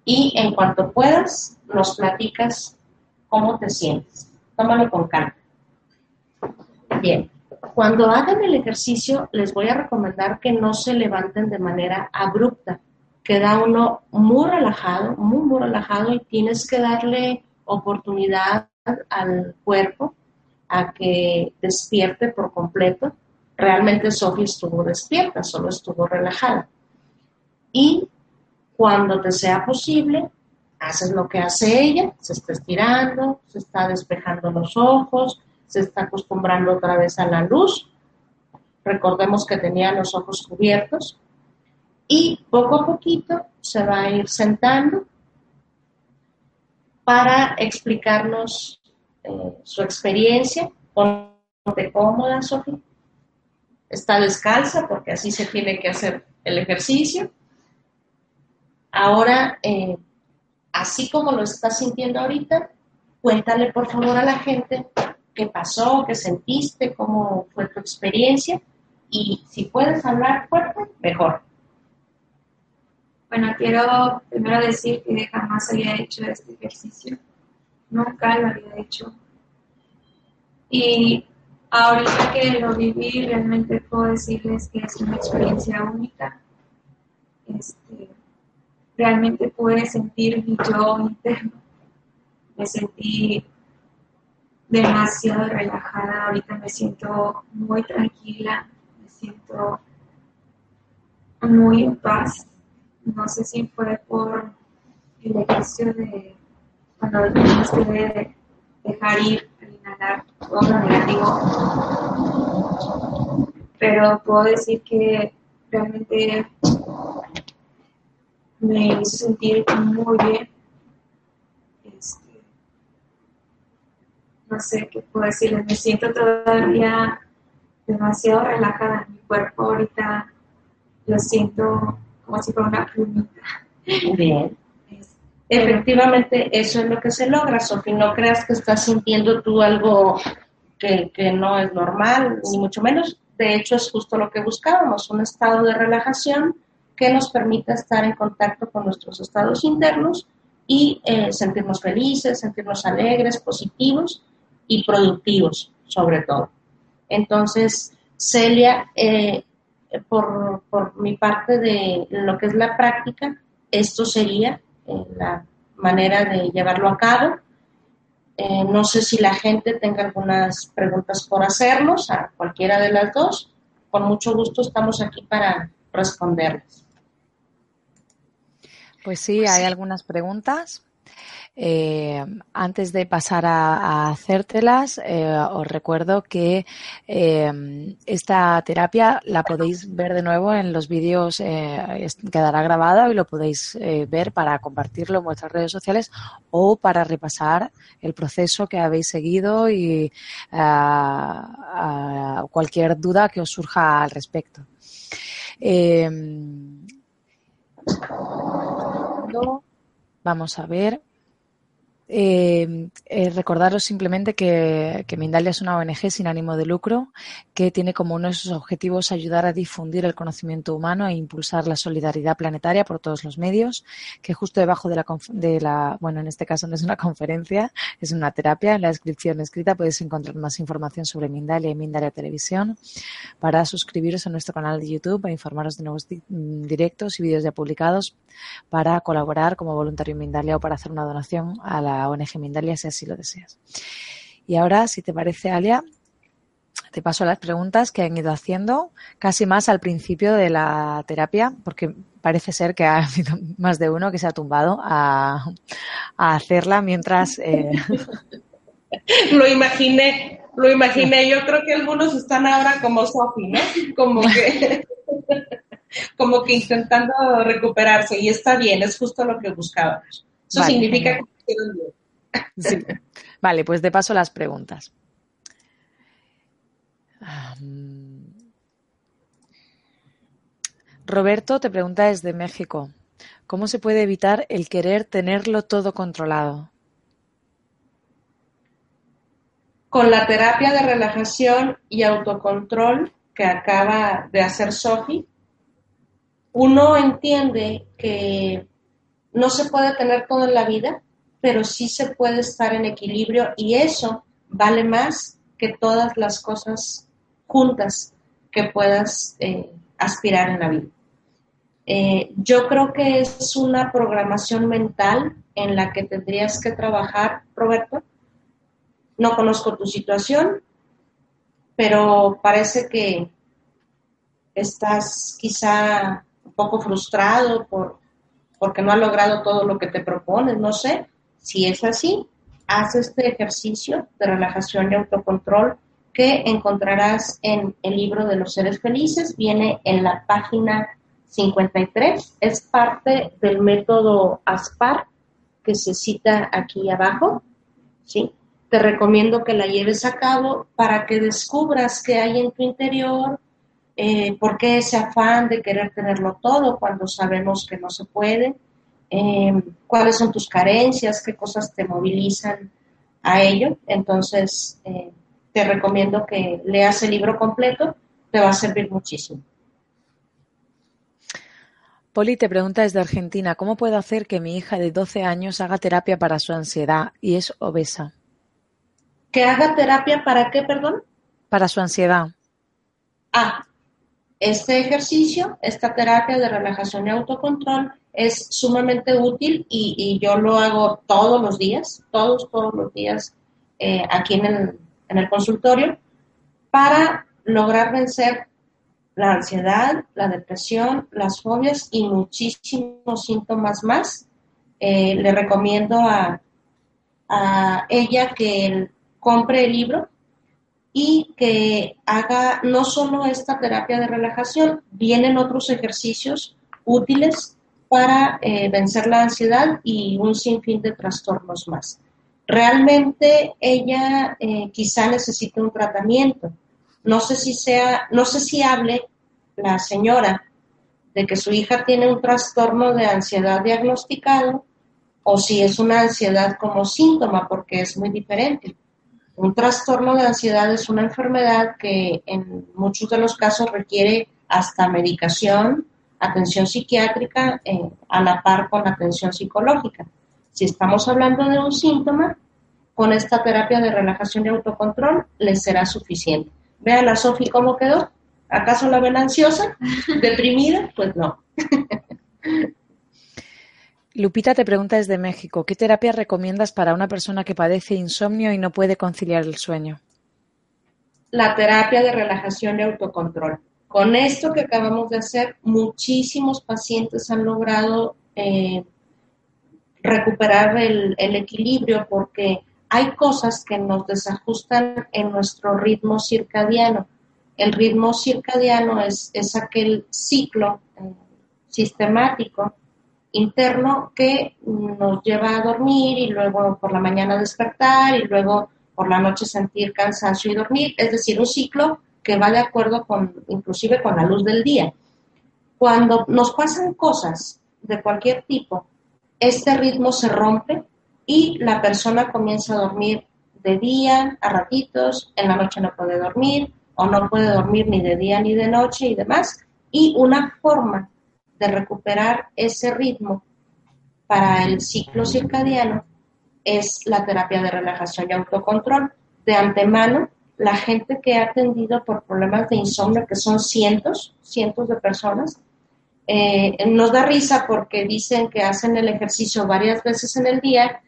y en cuanto puedas nos platicas cómo te sientes. Tómalo con calma. Bien, cuando hagan el ejercicio les voy a recomendar que no se levanten de manera abrupta. Queda uno muy relajado, muy, muy relajado y tienes que darle oportunidad al cuerpo a que despierte por completo. Realmente Sofía estuvo despierta, solo estuvo relajada. Y cuando te sea posible, haces lo que hace ella, se está estirando, se está despejando los ojos, se está acostumbrando otra vez a la luz. Recordemos que tenía los ojos cubiertos y poco a poquito se va a ir sentando para explicarnos eh, su experiencia. Ponte cómoda, Sofía. Está descalza porque así se tiene que hacer el ejercicio. Ahora, eh, así como lo estás sintiendo ahorita, cuéntale por favor a la gente qué pasó, qué sentiste, cómo fue tu experiencia y si puedes hablar fuerte, mejor. Bueno, quiero primero decir que jamás había hecho este ejercicio. Nunca lo había hecho. Y ahorita que lo viví, realmente puedo decirles que es una experiencia única. Este, realmente pude sentir mi yo interno. Me sentí demasiado relajada, ahorita me siento muy tranquila, me siento muy en paz. No sé si fue por el ejercicio de cuando tenemos que dejar ir, inhalar todo lo negativo. Pero puedo decir que realmente me hizo sentir muy bien. Este, no sé qué puedo decirles, me siento todavía demasiado relajada. Mi cuerpo ahorita lo siento como si fuera una plumita. Bien. Efectivamente, eso es lo que se logra, Sofi. No creas que estás sintiendo tú algo que, que, no es normal, ni mucho menos. De hecho, es justo lo que buscábamos, un estado de relajación que nos permita estar en contacto con nuestros estados internos y eh, sentirnos felices, sentirnos alegres, positivos y productivos, sobre todo. Entonces, Celia, eh, por, por, mi parte de lo que es la práctica, esto sería eh, la manera de llevarlo a cabo. no sé si la gente tenga algunas preguntas por hacernos, a cualquiera de las dos. Con mucho gusto estamos aquí para responderles. Pues sí, pues hay algunas preguntas. Eh, antes de pasar a, hacértelas, eh, os recuerdo que eh, esta terapia la podéis ver de nuevo en los vídeos, quedará grabada y lo podéis ver para compartirlo en vuestras redes sociales o para repasar el proceso que habéis seguido y cualquier duda que os surja al respecto. Vamos a ver. Eh, eh, recordaros simplemente que, que, Mindalia es una ONG sin ánimo de lucro que tiene como uno de sus objetivos ayudar a difundir el conocimiento humano e impulsar la solidaridad planetaria por todos los medios, que justo debajo de la, de la bueno, en este caso no es una conferencia, es una terapia. En la descripción escrita podéis encontrar más información sobre Mindalia y Mindalia Televisión para suscribiros a nuestro canal de YouTube, e informaros de nuevos directos y vídeos ya publicados, para colaborar como voluntario en Mindalia o para hacer una donación a la ONG Mindalia si así lo deseas. Y ahora, si te parece, Alia, te paso las preguntas que han ido haciendo casi más al principio de la terapia, porque parece ser que ha habido más de uno que se ha tumbado a, hacerla mientras... Eh, lo imaginé, lo imaginé. Yo creo que algunos están ahora como Sofi, ¿no? Como que, como que intentando recuperarse y está bien, es justo lo que buscábamos. Eso significa Vale, pues de paso las preguntas. Roberto te pregunta desde México, ¿cómo se puede evitar el querer tenerlo todo controlado? Con la terapia de relajación y autocontrol que acaba de hacer Sophie, uno entiende que no se puede tener todo en la vida, pero sí se puede estar en equilibrio y eso vale más que todas las cosas juntas que puedas eh, aspirar en la vida. Eh, yo creo que es una programación mental en la que tendrías que trabajar, Roberto. No conozco tu situación, pero parece que estás quizá un poco frustrado por, porque no has logrado todo lo que te propones, no sé. Si es así, haz este ejercicio de relajación y autocontrol que encontrarás en el libro de los seres felices. Viene en la página 53. Es parte del método ASPAR que se cita aquí abajo. ¿sí? Te recomiendo que la lleves a cabo para que descubras qué hay en tu interior, eh, por qué ese afán de querer tenerlo todo cuando sabemos que no se puede Em, cuáles son tus carencias, qué cosas te movilizan a ello. Entonces, eh, te recomiendo que leas el libro completo, te va a servir muchísimo. Poli te pregunta desde Argentina, ¿cómo puedo hacer que mi hija de 12 años haga terapia para su ansiedad y es obesa? ¿Que haga terapia para qué, perdón? Para su ansiedad. Ah, Este ejercicio, esta terapia de relajación y autocontrol es sumamente útil y, yo lo hago todos los días, todos, todos los días eh, aquí en el, consultorio para lograr vencer la ansiedad, la depresión, las fobias y muchísimos síntomas más. Eh, le recomiendo a ella que compre el libro y que haga no solo esta terapia de relajación, vienen otros ejercicios útiles para eh, vencer la ansiedad y un sinfín de trastornos más. Realmente ella eh, quizá necesite un tratamiento. No sé si sea, no sé si hable la señora de que su hija tiene un trastorno de ansiedad diagnosticado o si es una ansiedad como síntoma, porque es muy diferente. Un trastorno de ansiedad es una enfermedad que en muchos de los casos requiere hasta medicación, atención psiquiátrica, eh, a la par con atención psicológica. Si estamos hablando de un síntoma, con esta terapia de relajación y autocontrol les será suficiente. Vean a Sofi cómo quedó. ¿Acaso la ven ansiosa? ¿Deprimida? Pues no. Lupita te pregunta desde México, ¿qué terapia recomiendas para una persona que padece insomnio y no puede conciliar el sueño? La terapia de relajación y autocontrol. Con esto que acabamos de hacer, muchísimos pacientes han logrado eh, recuperar el, equilibrio porque hay cosas que nos desajustan en nuestro ritmo circadiano. El ritmo circadiano es, aquel ciclo eh, sistemático interno que nos lleva a dormir y luego por la mañana despertar y luego por la noche sentir cansancio y dormir, es decir, un ciclo que va de acuerdo con inclusive con la luz del día. Cuando nos pasan cosas de cualquier tipo, este ritmo se rompe y la persona comienza a dormir de día, a ratitos, en la noche no puede dormir o no puede dormir ni de día ni de noche y demás. Y una forma de recuperar ese ritmo para el ciclo circadiano es la terapia de relajación y autocontrol. De antemano, la gente que ha atendido por problemas de insomnio, que son cientos, cientos de personas, eh, nos da risa porque dicen que hacen el ejercicio varias veces en el día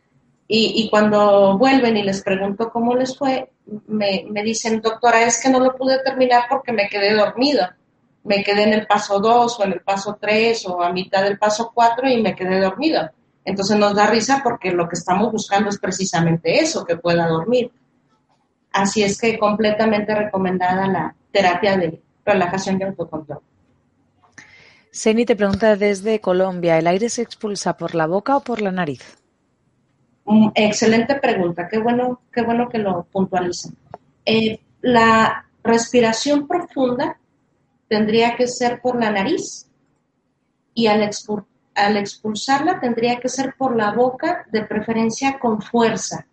y, cuando vuelven y les pregunto cómo les fue, me, me, dicen, doctora, es que no lo pude terminar porque me quedé dormido me quedé en el paso 2 o en el paso 3 o a mitad del paso 4 y me quedé dormido. Entonces nos da risa porque lo que estamos buscando es precisamente eso, que pueda dormir. Así es que completamente recomendada la terapia de relajación y autocontrol. Seni te pregunta desde Colombia, ¿el aire se expulsa por la boca o por la nariz? Mm, excelente pregunta, qué bueno, qué bueno que lo puntualicen. Eh, la respiración profunda tendría que ser por la nariz y al, expulsarla tendría que ser por la boca, de preferencia con fuerza,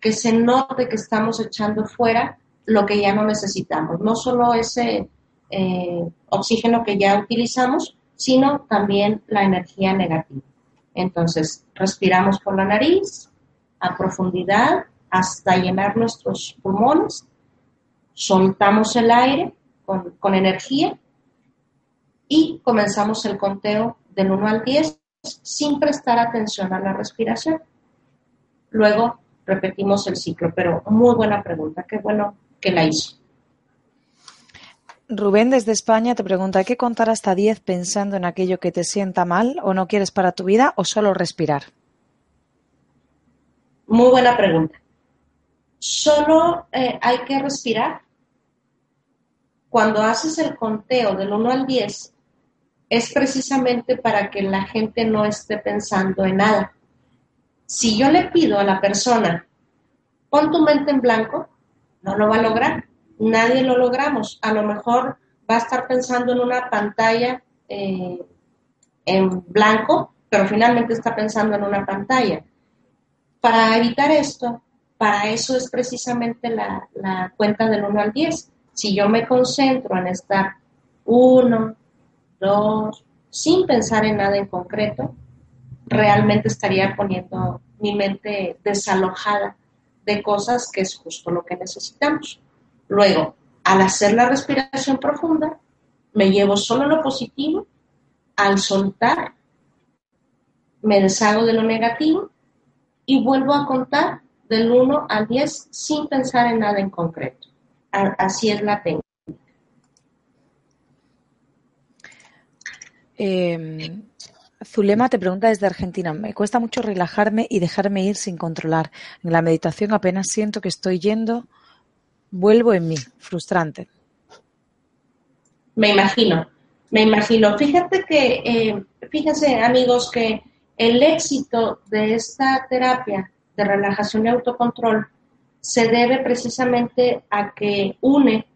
que se note que estamos echando fuera lo que ya no necesitamos, no solo ese eh, oxígeno que ya utilizamos, sino también la energía negativa. Entonces, respiramos por la nariz a profundidad hasta llenar nuestros pulmones, soltamos el aire con, energía y comenzamos el conteo del 1 al 10 sin prestar atención a la respiración. Luego repetimos el ciclo, pero muy buena pregunta, qué bueno que la hizo. Rubén desde España te pregunta, ¿hay que contar hasta 10 pensando en aquello que te sienta mal o no quieres para tu vida o solo respirar? Muy buena pregunta. Solo eh, hay que respirar cuando haces el conteo del 1 al 10, es precisamente para que la gente no esté pensando en nada. Si yo le pido a la persona, pon tu mente en blanco, no lo va a lograr. Nadie lo logramos. A lo mejor va a estar pensando en una pantalla eh, en blanco, pero finalmente está pensando en una pantalla. Para evitar esto, para eso es precisamente la, la cuenta del 1 al 10 si yo me concentro en estar uno, dos, sin pensar en nada en concreto, realmente estaría poniendo mi mente desalojada de cosas que es justo lo que necesitamos. Luego, al hacer la respiración profunda, me llevo solo lo positivo, al soltar me deshago de lo negativo y vuelvo a contar del 1 al 10 sin pensar en nada en concreto. Así es la técnica. Eh, Zulema te pregunta desde Argentina, me cuesta mucho relajarme y dejarme ir sin controlar. En la meditación apenas siento que estoy yendo, vuelvo en mí, frustrante. Me imagino, me imagino. Fíjate que, eh, fíjense amigos, que el éxito de esta terapia de relajación y autocontrol se debe precisamente a que une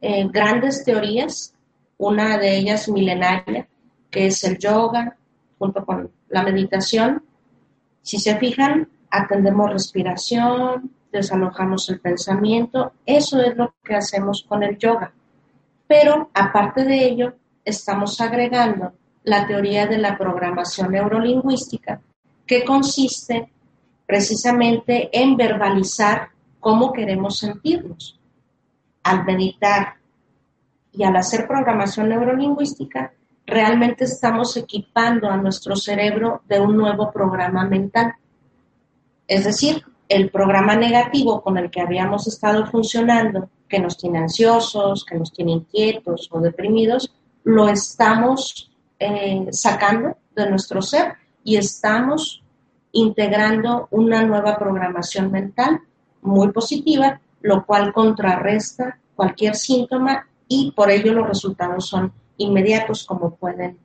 eh, grandes teorías, una de ellas milenaria, que es el yoga, junto con la meditación. Si se fijan, atendemos respiración, desalojamos el pensamiento, eso es lo que hacemos con el yoga. Pero aparte de ello, estamos agregando la teoría de la programación neurolingüística, que consiste precisamente en verbalizar cómo queremos sentirnos. Al meditar y al hacer programación neurolingüística, realmente estamos equipando a nuestro cerebro de un nuevo programa mental. Es decir, el programa negativo con el que habíamos estado funcionando, que nos tiene ansiosos, que nos tiene inquietos o deprimidos, lo estamos eh, sacando de nuestro ser y estamos integrando una nueva programación mental muy positiva, lo cual contrarresta cualquier síntoma y por ello los resultados son inmediatos, como pueden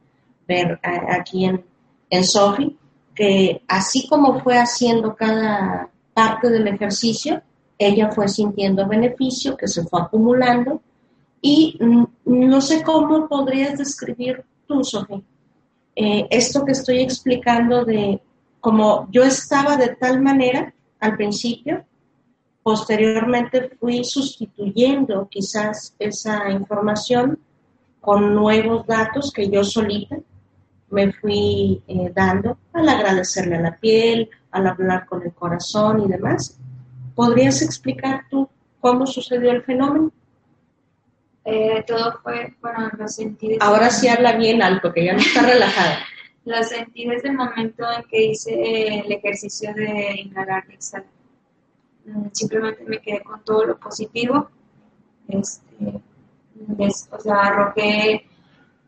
ver aquí en, en Sophie, que así como fue haciendo cada parte del ejercicio, ella fue sintiendo beneficio que se fue acumulando. Y no sé cómo podrías describir tú, Sophie, eh, esto que estoy explicando de como yo estaba de tal manera al principio, posteriormente fui sustituyendo quizás esa información con nuevos datos que yo solita me fui eh, dando al agradecerle a la piel, al hablar con el corazón y demás. ¿Podrías explicar tú cómo sucedió el fenómeno? Eh, todo fue, bueno, lo sentí. Ahora sí habla bien alto, que ya no está relajada. lo sentí desde el momento en que hice el ejercicio de inhalar y exhalar. Mm, simplemente me quedé con todo lo positivo. Este, o sea, arrojé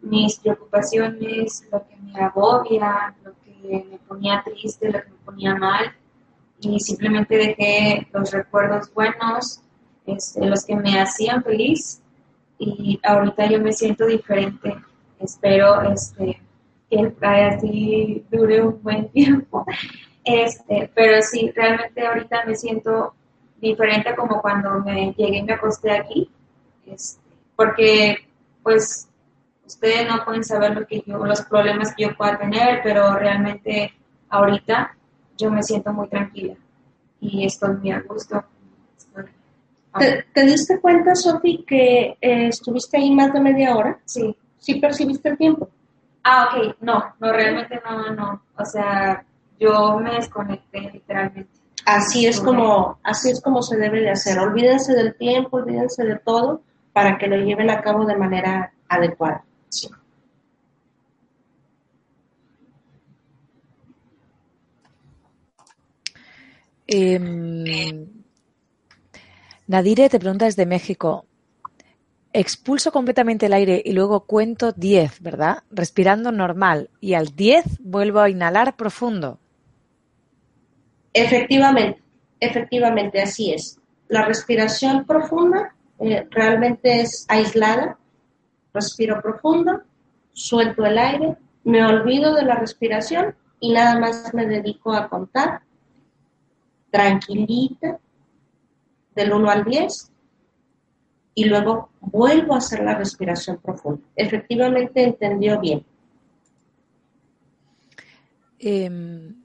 mis preocupaciones, lo que me agobia, lo que me ponía triste, lo que me ponía mal, y simplemente dejé los recuerdos buenos, este, los que me hacían feliz, y ahorita yo me siento diferente. Espero este, que el así dure un buen tiempo. Este, pero sí, realmente ahorita me siento diferente como cuando me llegué y me acosté aquí. Este, porque pues ustedes no pueden saber lo que yo, los problemas que yo pueda tener, pero realmente ahorita yo me siento muy tranquila y estoy muy a gusto. ¿Te, diste cuenta, Sofi, que eh, estuviste ahí más de media hora? Sí. ¿Sí percibiste el tiempo? Ah, ok. No, no, realmente no, no. O sea, yo me desconecté literalmente. Así es como, así es como se debe de hacer. Olvídense del tiempo, olvídense de todo para que lo lleven a cabo de manera adecuada. Em, Nadire te pregunta desde México. Expulso completamente el aire y luego cuento 10, ¿verdad? Respirando normal. Y al 10 vuelvo a inhalar profundo. Efectivamente, efectivamente, así es. La respiración profunda eh, realmente es aislada, respiro profundo, suelto el aire, me olvido de la respiración y nada más me dedico a contar, tranquilita, del 1 al 10, y luego vuelvo a hacer la respiración profunda. Efectivamente entendió bien. Em,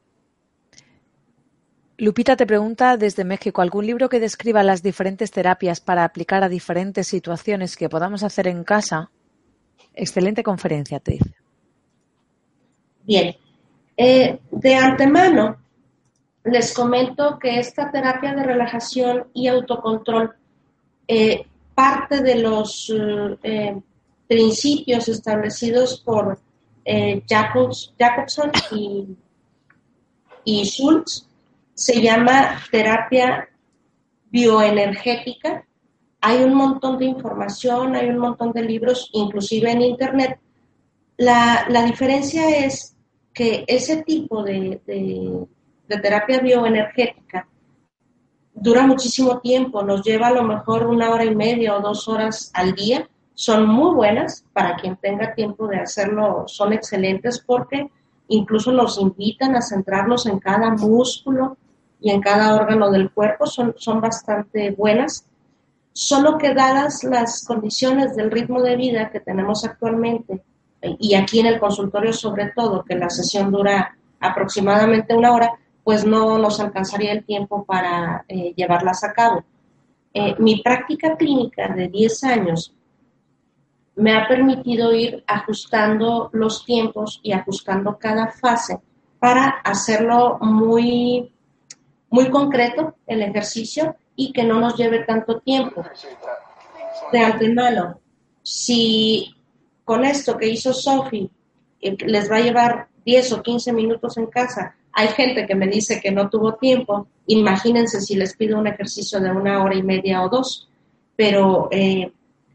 Lupita te pregunta desde México, ¿algún libro que describa las diferentes terapias para aplicar a diferentes situaciones que podamos hacer en casa? Excelente conferencia, te dice. Bien, eh, de antemano les comento que esta terapia de relajación y autocontrol eh, parte de los eh, principios establecidos por Jacobson y, y Schultz. Se llama terapia bioenergética. Hay un montón de información, hay un montón de libros, inclusive en Internet. La, diferencia es que ese tipo de, de terapia bioenergética dura muchísimo tiempo, nos lleva a lo mejor una hora y media o dos horas al día. Son muy buenas para quien tenga tiempo de hacerlo, son excelentes porque incluso nos invitan a centrarnos en cada músculo y en cada órgano del cuerpo, son, son bastante buenas. Solo que dadas las condiciones del ritmo de vida que tenemos actualmente, y aquí en el consultorio sobre todo, que la sesión dura aproximadamente una hora, pues no nos alcanzaría el tiempo para eh, llevarlas a cabo. Eh, mi práctica clínica de 10 años me ha permitido ir ajustando los tiempos y ajustando cada fase para hacerlo muy, muy concreto el ejercicio y que no nos lleve tanto tiempo. De antemano, si con esto que hizo Sophie eh, les va a llevar 10 o 15 minutos en casa, hay gente que me dice que no tuvo tiempo. Imagínense si les pido un ejercicio de una hora y media o dos. Pero eh,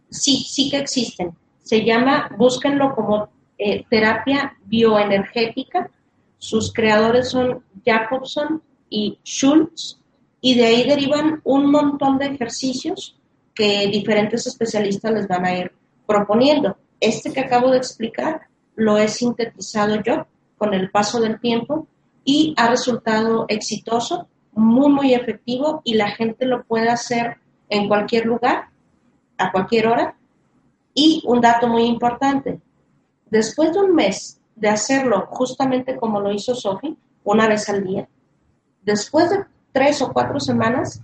sí, sí que existen. Se llama, búsquenlo como eh, terapia bioenergética. Sus creadores son Jacobson y Schultz. Y de ahí derivan un montón de ejercicios que diferentes especialistas les van a ir proponiendo. Este que acabo de explicar lo he sintetizado yo con el paso del tiempo y ha resultado exitoso, muy, muy efectivo y la gente lo puede hacer en cualquier lugar, a cualquier hora. Y un dato muy importante, después de un mes de hacerlo justamente como lo hizo Sophie, una vez al día, después de tres o cuatro semanas,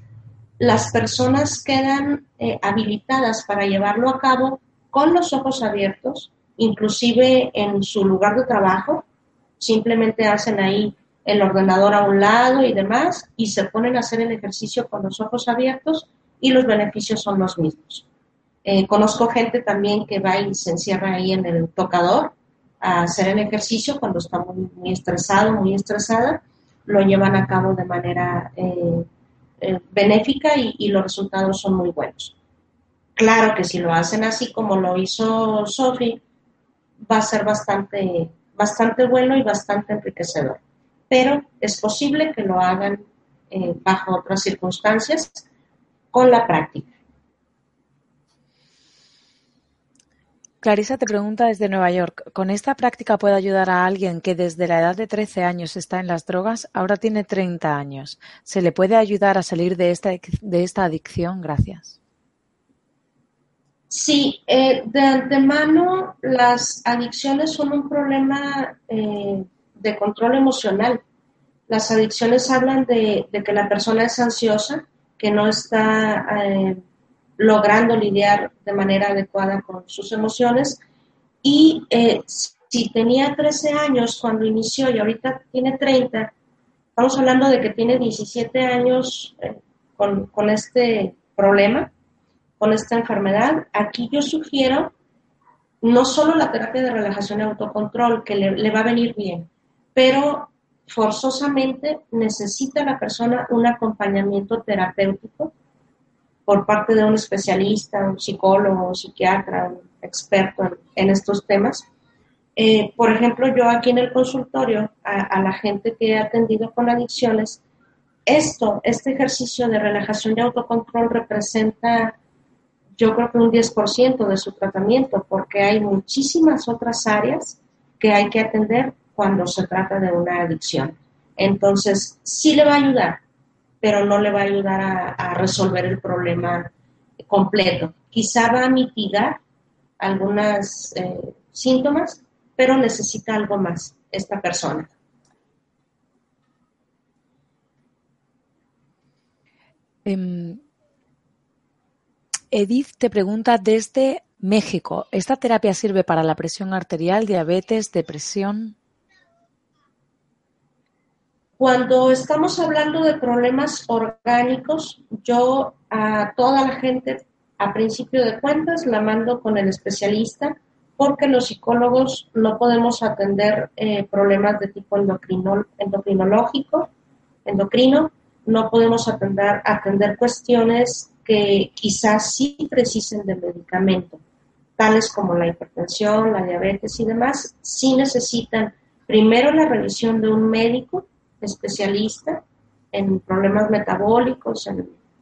las personas quedan eh, habilitadas para llevarlo a cabo con los ojos abiertos, inclusive en su lugar de trabajo, simplemente hacen ahí el ordenador a un lado y demás, y se ponen a hacer el ejercicio con los ojos abiertos y los beneficios son los mismos. Eh, conozco gente también que va y se encierra ahí en el tocador a hacer el ejercicio cuando está muy, estresado, muy estresada, lo llevan a cabo de manera eh, eh, benéfica y, los resultados son muy buenos. Claro que si lo hacen así como lo hizo Sophie, va a ser bastante, bastante bueno y bastante enriquecedor pero es posible que lo hagan eh, bajo otras circunstancias con la práctica. Clarisa te pregunta desde Nueva York, ¿con esta práctica puede ayudar a alguien que desde la edad de 13 años está en las drogas, ahora tiene 30 años? ¿Se le puede ayudar a salir de esta, de esta adicción? Gracias. Sí, eh, de antemano las adicciones son un problema eh, de control emocional. Las adicciones hablan de, que la persona es ansiosa, que no está eh, logrando lidiar de manera adecuada con sus emociones y eh, si tenía 13 años cuando inició y ahorita tiene 30, estamos hablando de que tiene 17 años eh, con, este problema, con esta enfermedad. Aquí yo sugiero no solo la terapia de relajación y autocontrol, que le va a venir bien, pero forzosamente necesita la persona un acompañamiento terapéutico por parte de un especialista, un psicólogo, un psiquiatra, un experto en, estos temas. Eh, por ejemplo, yo aquí en el consultorio, a, la gente que he atendido con adicciones, esto, este ejercicio de relajación y autocontrol representa, yo creo que un 10% de su tratamiento, porque hay muchísimas otras áreas que hay que atender cuando se trata de una adicción. Entonces, sí le va a ayudar, pero no le va a ayudar a, resolver el problema completo. Quizá va a mitigar algunos eh, síntomas, pero necesita algo más esta persona. Em, Edith te pregunta desde México, ¿esta terapia sirve para la presión arterial, diabetes, depresión? Cuando estamos hablando de problemas orgánicos, yo a toda la gente a principio de cuentas la mando con el especialista porque los psicólogos no podemos atender eh, problemas de tipo endocrino, endocrinológico, endocrino, no podemos atender, atender cuestiones que quizás sí precisen de medicamento, tales como la hipertensión, la diabetes y demás, sí necesitan primero la revisión de un médico especialista en problemas metabólicos,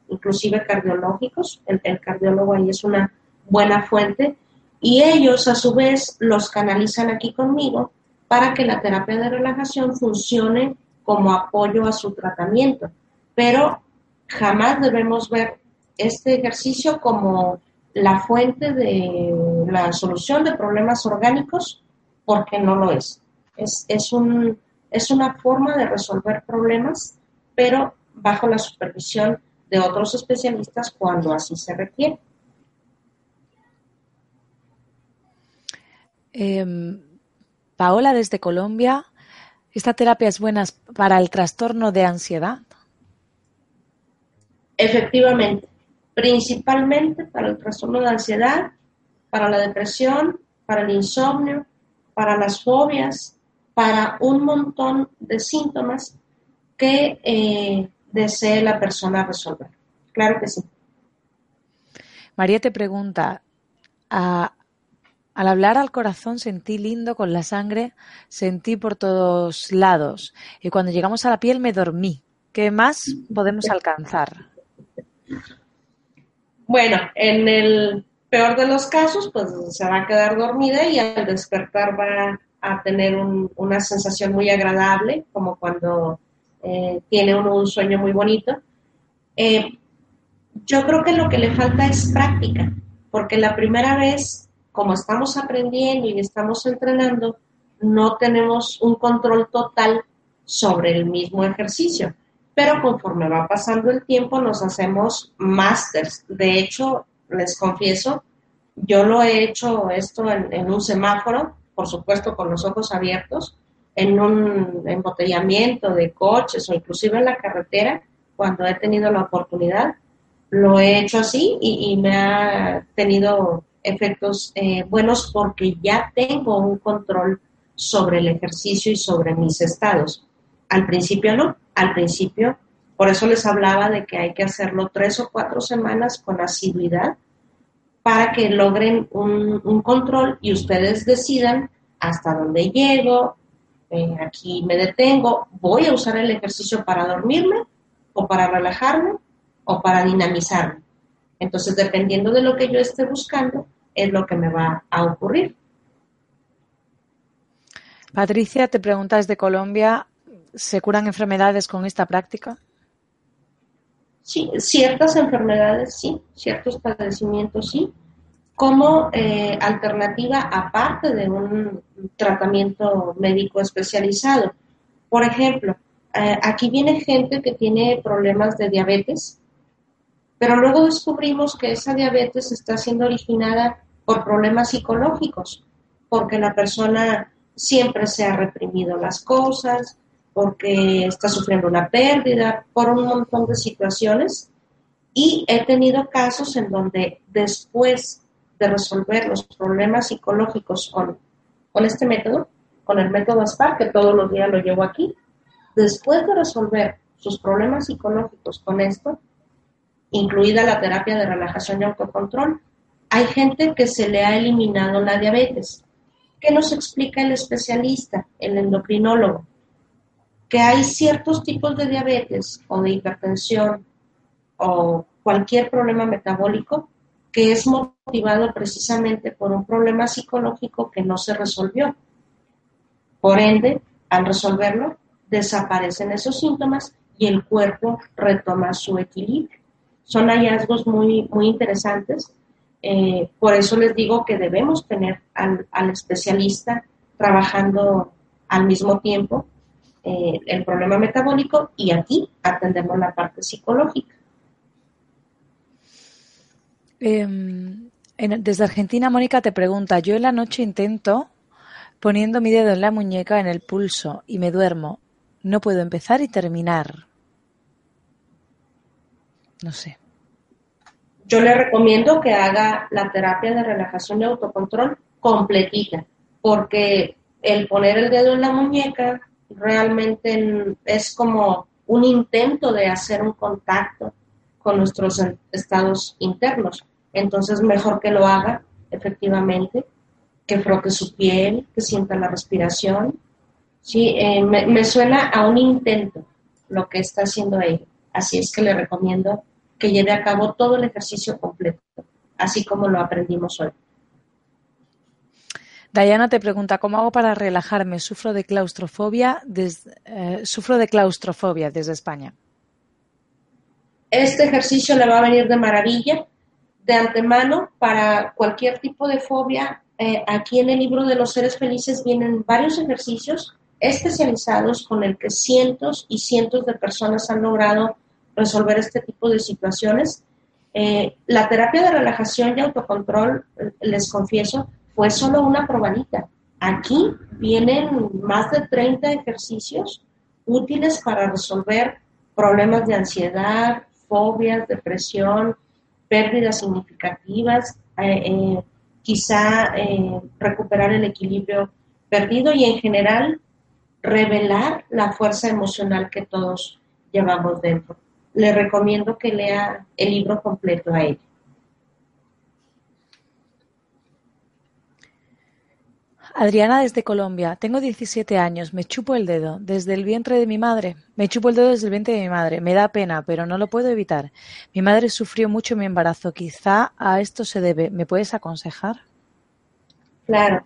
inclusive cardiológicos. El, el cardiólogo ahí es una buena fuente y ellos a su vez los canalizan aquí conmigo para que la terapia de relajación funcione como apoyo a su tratamiento. Pero jamás debemos ver este ejercicio como la fuente de la solución de problemas orgánicos porque no lo es. Es, es, un, es una forma de resolver problemas, pero bajo la supervisión de otros especialistas cuando así se requiere. Em, Paola desde Colombia, ¿esta terapia es buena para el trastorno de ansiedad? Efectivamente, principalmente para el trastorno de ansiedad, para la depresión, para el insomnio, para las fobias, para un montón de síntomas que eh, desee la persona resolver. Claro que sí. María te pregunta, al hablar al corazón sentí lindo con la sangre, sentí por todos lados y cuando llegamos a la piel me dormí. ¿Qué más podemos alcanzar? Bueno, en el peor de los casos, pues se va a quedar dormida y al despertar va a tener una sensación muy agradable, como cuando eh, tiene uno un sueño muy bonito. Eh, yo creo que lo que le falta es práctica, porque la primera vez, como estamos aprendiendo y estamos entrenando, no tenemos un control total sobre el mismo ejercicio. Pero conforme va pasando el tiempo, nos hacemos másters. De hecho, les confieso, yo lo he hecho esto en un semáforo, por supuesto con los ojos abiertos, en un embotellamiento de coches o inclusive en la carretera, cuando he tenido la oportunidad, lo he hecho así y, me ha tenido efectos eh, buenos porque ya tengo un control sobre el ejercicio y sobre mis estados. Al principio no, al principio, por eso les hablaba de que hay que hacerlo tres o cuatro semanas con asiduidad para que logren un, control y ustedes decidan hasta dónde llego, eh, aquí me detengo, voy a usar el ejercicio para dormirme o para relajarme o para dinamizarme. Entonces, dependiendo de lo que yo esté buscando, es lo que me va a ocurrir. Patricia, te preguntas de Colombia, ¿se curan enfermedades con esta práctica? Sí, ciertas enfermedades sí, ciertos padecimientos sí como eh, alternativa aparte de un tratamiento médico especializado. Por ejemplo, eh, aquí viene gente que tiene problemas de diabetes, pero luego descubrimos que esa diabetes está siendo originada por problemas psicológicos, porque la persona siempre se ha reprimido las cosas, porque está sufriendo una pérdida, por un montón de situaciones. Y he tenido casos en donde después de resolver los problemas psicológicos con, con este método, con el método ASPAR, que todos los días lo llevo aquí, después de resolver sus problemas psicológicos con esto, incluida la terapia de relajación y autocontrol, hay gente que se le ha eliminado la diabetes. ¿Qué nos explica el especialista, el endocrinólogo? Que hay ciertos tipos de diabetes o de hipertensión o cualquier problema metabólico que es motivado precisamente por un problema psicológico que no se resolvió. Por ende, al resolverlo, desaparecen esos síntomas y el cuerpo retoma su equilibrio. Son hallazgos muy, muy interesantes. Eh, por eso les digo que debemos tener al, especialista trabajando al mismo tiempo eh, el problema metabólico y aquí atendemos la parte psicológica. Em, desde Argentina, Mónica te pregunta, yo en la noche intento poniendo mi dedo en la muñeca en el pulso y me duermo. No puedo empezar y terminar. No sé. yo le recomiendo que haga la terapia de relajación y autocontrol completita, porque el poner el dedo en la muñeca realmente es como un intento de hacer un contacto con nuestros estados internos. Entonces, mejor que lo haga efectivamente, que frote su piel, que sienta la respiración. Sí, eh, me, me, suena a un intento lo que está haciendo ella. Así es que le recomiendo que lleve a cabo todo el ejercicio completo, así como lo aprendimos hoy. Dayana te pregunta, ¿cómo hago para relajarme? Sufro de claustrofobia, eh, sufro de claustrofobia desde España. Este ejercicio le va a venir de maravilla, de antemano, para cualquier tipo de fobia. Eh, aquí en el libro de los seres felices vienen varios ejercicios especializados con el que cientos y cientos de personas han logrado resolver este tipo de situaciones. Eh, la terapia de relajación y autocontrol, les confieso, fue solo una probadita. Aquí vienen más de 30 ejercicios útiles para resolver problemas de ansiedad, fobias, depresión, pérdidas significativas, eh, eh, quizá eh, recuperar el equilibrio perdido y en general revelar la fuerza emocional que todos llevamos dentro. Le recomiendo que lea el libro completo a ella. Adriana desde Colombia. Tengo 17 años. Me chupo el dedo desde el vientre de mi madre. Me chupo el dedo desde el vientre de mi madre. Me da pena, pero no lo puedo evitar. Mi madre sufrió mucho mi embarazo. Quizá a esto se debe. ¿Me puedes aconsejar? Claro.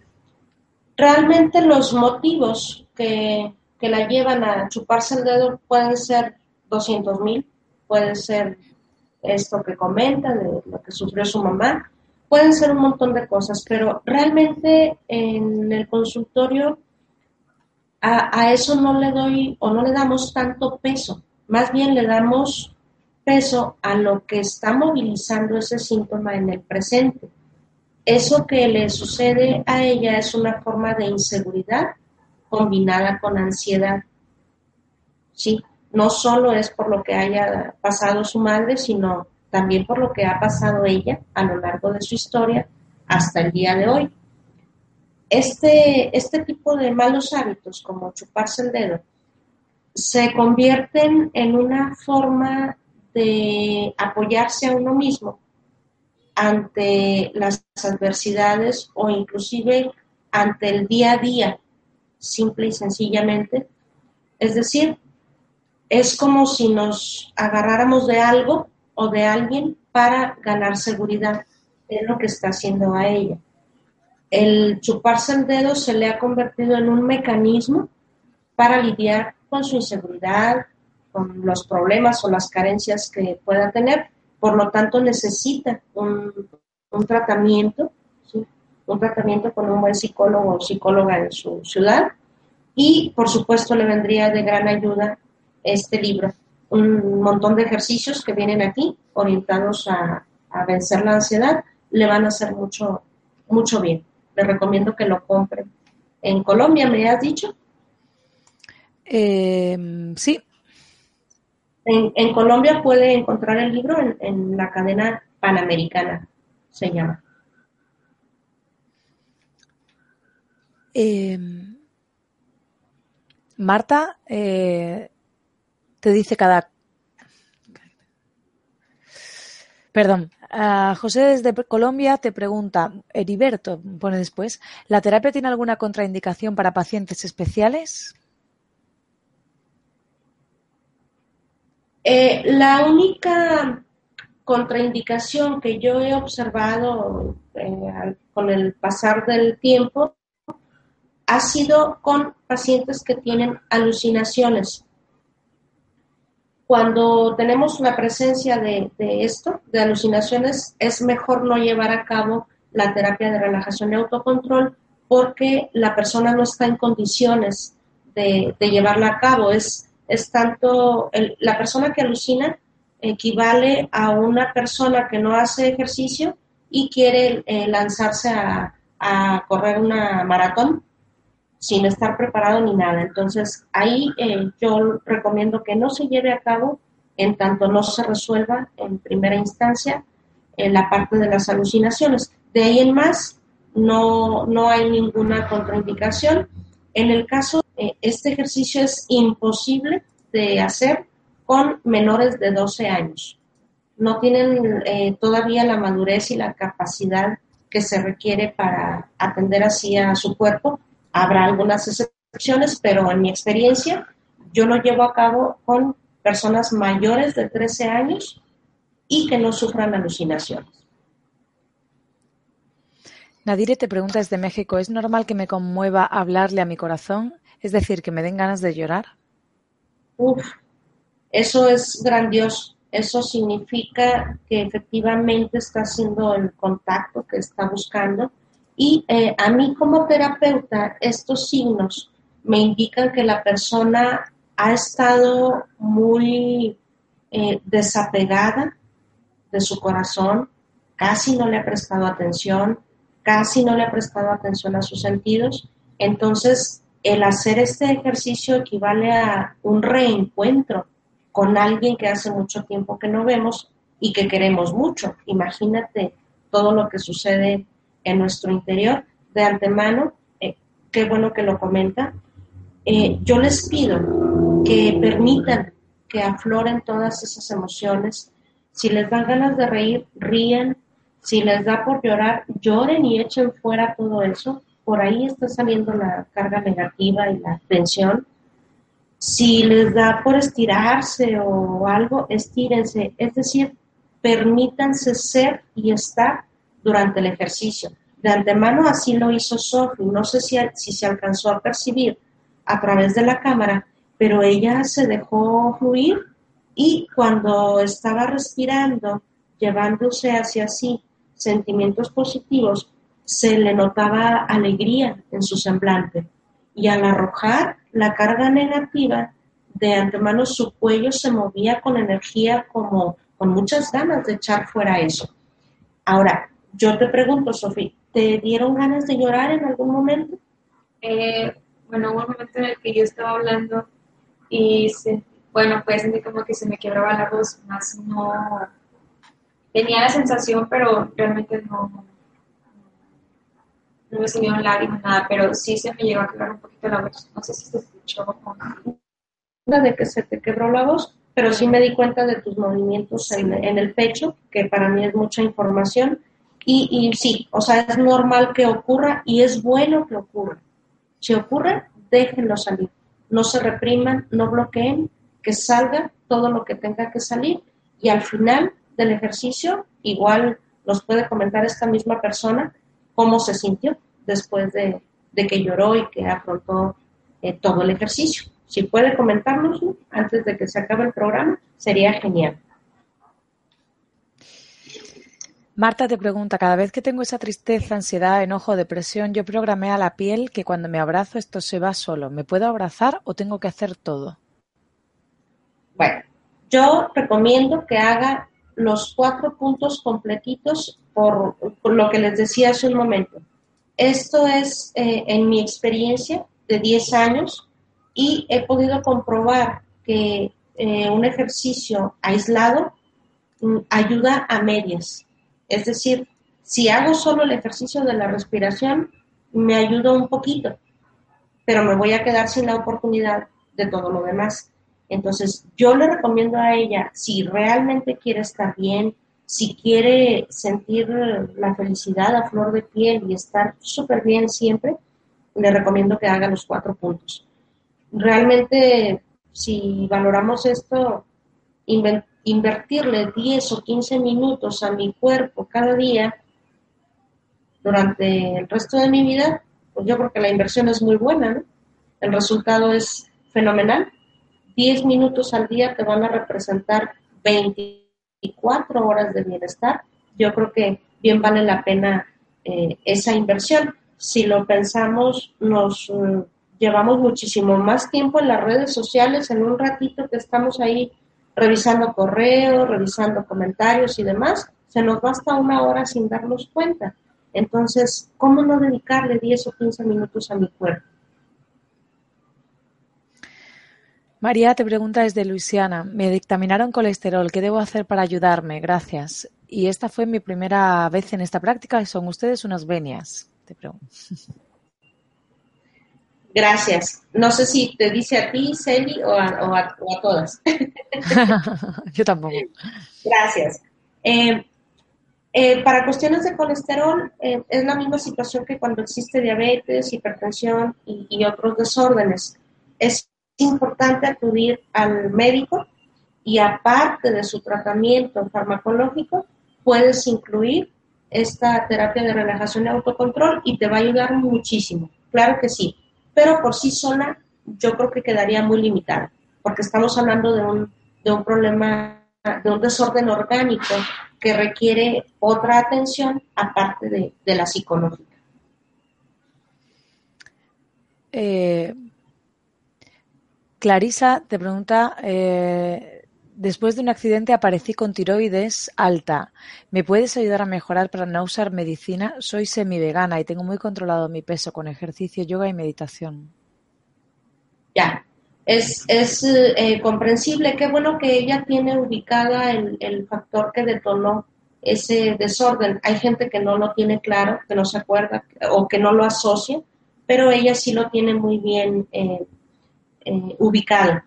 Realmente los motivos que, que la llevan a chuparse el dedo pueden ser 200 mil. Puede ser esto que comenta, de lo que sufrió su mamá pueden ser un montón de cosas, pero realmente en el consultorio a, eso no le doy o no le damos tanto peso, más bien le damos peso a lo que está movilizando ese síntoma en el presente. Eso que le sucede a ella es una forma de inseguridad combinada con ansiedad. Sí, no solo es por lo que haya pasado su madre, sino también por lo que ha pasado ella a lo largo de su historia hasta el día de hoy. Este, este tipo de malos hábitos, como chuparse el dedo, se convierten en una forma de apoyarse a uno mismo ante las adversidades o inclusive ante el día a día, simple y sencillamente. Es decir, es como si nos agarráramos de algo o de alguien para ganar seguridad. Es lo que está haciendo a ella. El chuparse el dedo se le ha convertido en un mecanismo para lidiar con su inseguridad, con los problemas o las carencias que pueda tener. Por lo tanto, necesita un, tratamiento, un tratamiento con un buen psicólogo o psicóloga en su ciudad. Y, por supuesto, le vendría de gran ayuda este libro un montón de ejercicios que vienen aquí orientados a, vencer la ansiedad, le van a hacer mucho, mucho bien. Le recomiendo que lo compren. ¿En Colombia me has dicho? Em, sí. En, Colombia puede encontrar el libro en, la cadena panamericana, se llama. Em, Marta, eh, te dice cada... Perdón, José desde Colombia te pregunta, Heriberto pone después, ¿la terapia tiene alguna contraindicación para pacientes especiales? Eh, la única contraindicación que yo he observado eh, con el pasar del tiempo ha sido con pacientes que tienen alucinaciones cuando tenemos la presencia de, esto, de alucinaciones, es mejor no llevar a cabo la terapia de relajación y autocontrol porque la persona no está en condiciones de, llevarla a cabo. Es, es tanto, la persona que alucina equivale a una persona que no hace ejercicio y quiere eh, lanzarse a correr una maratón sin estar preparado ni nada. Entonces, ahí eh, yo recomiendo que no se lleve a cabo en tanto no se resuelva en primera instancia en la parte de las alucinaciones. De ahí en más, no, no hay ninguna contraindicación. En el caso, eh, este ejercicio es imposible de hacer con menores de 12 años. No tienen eh, todavía la madurez y la capacidad que se requiere para atender así a su cuerpo. Habrá algunas excepciones, pero en mi experiencia yo lo llevo a cabo con personas mayores de 13 años y que no sufran alucinaciones. Nadire te pregunta desde México, ¿es normal que me conmueva hablarle a mi corazón? Es decir, que me den ganas de llorar. Uf, eso es grandioso. Eso significa que efectivamente está haciendo el contacto que está buscando. Y eh, a mí como terapeuta, estos signos me indican que la persona ha estado muy eh, desapegada de su corazón, casi no le ha prestado atención, casi no le ha prestado atención a sus sentidos. Entonces, el hacer este ejercicio equivale a un reencuentro con alguien que hace mucho tiempo que no vemos y que queremos mucho. Imagínate todo lo que sucede en nuestro interior. De antemano, eh, qué bueno que lo comenta. Eh, yo les pido que permitan que afloren todas esas emociones. Si les dan ganas de reír, rían. Si les da por llorar, lloren y echen fuera todo eso. Por ahí está saliendo la carga negativa y la tensión. Si les da por estirarse o algo, estírense. Es decir, permítanse ser y estar durante el ejercicio. De antemano así lo hizo Sophie. No sé si, si se alcanzó a percibir a través de la cámara, pero ella se dejó fluir y cuando estaba respirando, llevándose hacia sí sentimientos positivos, se le notaba alegría en su semblante. Y al arrojar la carga negativa, de antemano su cuello se movía con energía como con muchas ganas de echar fuera eso. Ahora, yo te pregunto, Sofía, ¿te dieron ganas de llorar en algún momento? Eh, bueno, hubo un momento en el que yo estaba hablando y, se, bueno, pues sentí como que se me quebraba la voz, más no... Tenía la sensación, pero realmente no, no me salieron lágrimas, nada, pero sí se me llegó a quebrar un poquito la voz. No sé si se escuchó o no. De que se te quebró la voz, pero sí me di cuenta de tus movimientos en, el pecho, que para mí es mucha información. Y, y, sí, o sea, es normal que ocurra y es bueno que ocurra. Si ocurre, déjenlo salir. No se repriman, no bloqueen, que salga todo lo que tenga que salir y al final del ejercicio, igual nos puede comentar esta misma persona, cómo se sintió después de, que lloró y que afrontó eh, todo el ejercicio. Si puede comentarnos antes de que se acabe el programa, sería genial. Marta te pregunta, cada vez que tengo esa tristeza, ansiedad, enojo, depresión, yo programé a la piel que cuando me abrazo esto se va solo. ¿Me puedo abrazar o tengo que hacer todo? Bueno, yo recomiendo que haga los cuatro puntos completitos por, lo que les decía hace un momento. Esto es eh, en mi experiencia de 10 años y he podido comprobar que eh, un ejercicio aislado mm, ayuda a medias. Es decir, si hago solo el ejercicio de la respiración, me ayuda un poquito, pero me voy a quedar sin la oportunidad de todo lo demás. Entonces, yo le recomiendo a ella, si realmente quiere estar bien, si quiere sentir la felicidad a flor de piel y estar súper bien siempre, le recomiendo que haga los cuatro puntos. Realmente, si valoramos esto, invertirle 10 o 15 minutos a mi cuerpo cada día durante el resto de mi vida, pues yo creo que la inversión es muy buena. El resultado es fenomenal 10 minutos al día te van a representar 24 horas de bienestar. Yo creo que bien vale la pena eh, esa inversión. Si lo pensamos, nos mm, llevamos muchísimo más tiempo en las redes sociales, en un ratito que estamos ahí revisando correos, revisando comentarios y demás, se nos basta una hora sin darnos cuenta. Entonces, ¿cómo no dedicarle 10 o 15 minutos a mi cuerpo? María te pregunta desde Luisiana, me dictaminaron colesterol, ¿qué debo hacer para ayudarme? Gracias. y esta fue mi primera vez en esta práctica. ¿Son ustedes unas venias? Te pregunto. Gracias. No sé si te dice a ti, Celi, o a, todas. Yo tampoco. Gracias. Eh, eh, para cuestiones de colesterol, eh, es la misma situación que cuando existe diabetes, hipertensión y, otros desórdenes. Es importante acudir al médico y aparte de su tratamiento farmacológico, puedes incluir esta terapia de relajación y autocontrol y te va a ayudar muchísimo. Claro que sí, pero por sí sola yo creo que quedaría muy limitada, porque estamos hablando de un, de un problema, de un desorden orgánico que requiere otra atención aparte de, la psicológica. Eh, Clarisa te pregunta, eh, después de un accidente aparecí con tiroides alta. ¿Me puedes ayudar a mejorar para no usar medicina? Soy semi-vegana y tengo muy controlado mi peso con ejercicio, yoga y meditación. Ya, es, es eh, comprensible. Qué bueno que ella tiene ubicada el, el, factor que detonó ese desorden. Hay gente que no lo tiene claro, que no se acuerda o que no lo asocia, pero ella sí lo tiene muy bien eh, eh, ubicado.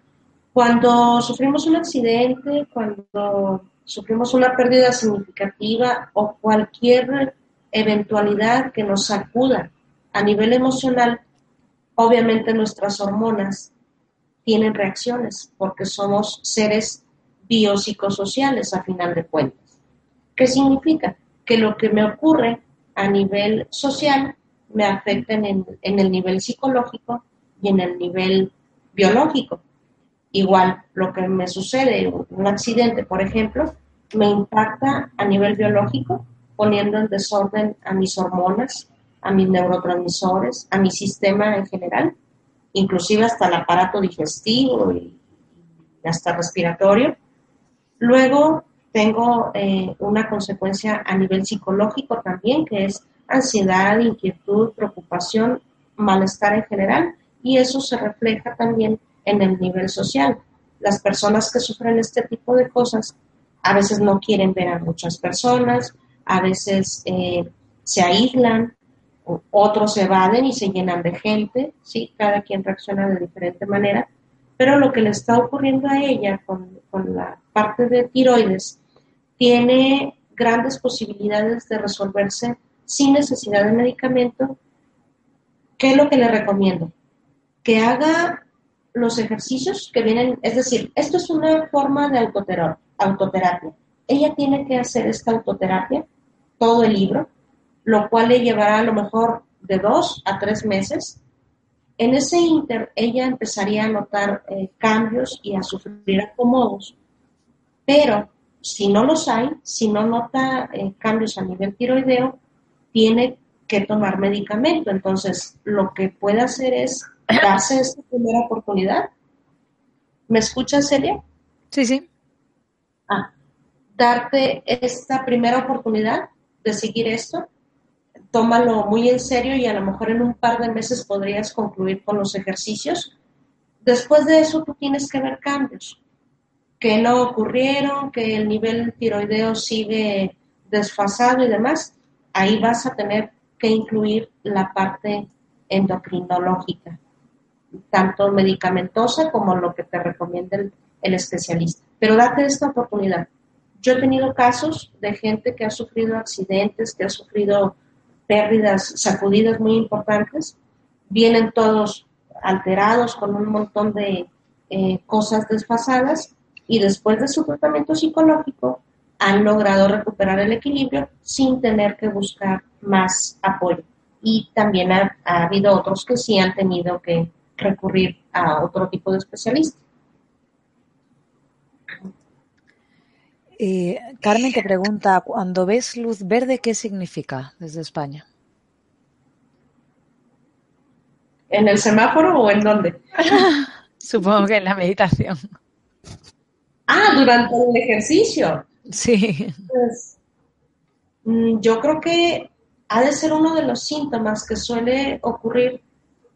Cuando sufrimos un accidente, cuando sufrimos una pérdida significativa o cualquier eventualidad que nos sacuda a nivel emocional, obviamente nuestras hormonas tienen reacciones porque somos seres biopsicosociales a final de cuentas. ¿Qué significa? Que lo que me ocurre a nivel social me afecta en, el nivel psicológico y en el nivel biológico. Igual, lo que me sucede, un accidente, por ejemplo, me impacta a nivel biológico, poniendo en desorden a mis hormonas, a mis neurotransmisores, a mi sistema en general, inclusive hasta el aparato digestivo y hasta respiratorio. Luego tengo eh, una consecuencia a nivel psicológico también, que es ansiedad, inquietud, preocupación, malestar en general, y eso se refleja también en el nivel social. Las personas que sufren este tipo de cosas a veces no quieren ver a muchas personas, a veces eh, se aíslan, otros se evaden y se llenan de gente, ¿sí? Cada quien reacciona de diferente manera, pero lo que le está ocurriendo a ella con, con la parte de tiroides tiene grandes posibilidades de resolverse sin necesidad de medicamento. ¿Qué es lo que le recomiendo? Que haga los ejercicios que vienen, es decir, esto es una forma de autoterapia. Ella tiene que hacer esta autoterapia, todo el libro, lo cual le llevará a lo mejor de dos a tres meses. En ese inter, ella empezaría a notar eh, cambios y a sufrir acomodos, pero si no los hay, si no nota eh, cambios a nivel tiroideo, tiene que tomar medicamento. Entonces, lo que puede hacer es darse esta primera oportunidad. ¿Me escuchas, Celia? Sí, sí. Ah, darte esta primera oportunidad de seguir esto tómalo muy en serio y a lo mejor en un par de meses podrías concluir con los ejercicios. Después de eso tú tienes que ver cambios que no ocurrieron, que el nivel tiroideo sigue desfasado y demás. Ahí vas a tener que incluir la parte endocrinológica, tanto medicamentosa como lo que te recomienda el, especialista. Pero date esta oportunidad. Yo he tenido casos de gente que ha sufrido accidentes, que ha sufrido pérdidas, sacudidas muy importantes, vienen todos alterados con un montón de eh, cosas desfasadas y después de su tratamiento psicológico han logrado recuperar el equilibrio sin tener que buscar más apoyo. Y también ha habido otros que sí han tenido que recurrir a otro tipo de especialista. Eh, Carmen te pregunta, cuando ves luz verde, ¿qué significa desde España? ¿En el semáforo o en dónde? Supongo que en la meditación. Ah, durante el ejercicio. Sí. Pues, mm, yo creo que ha de ser uno de los síntomas que suele ocurrir,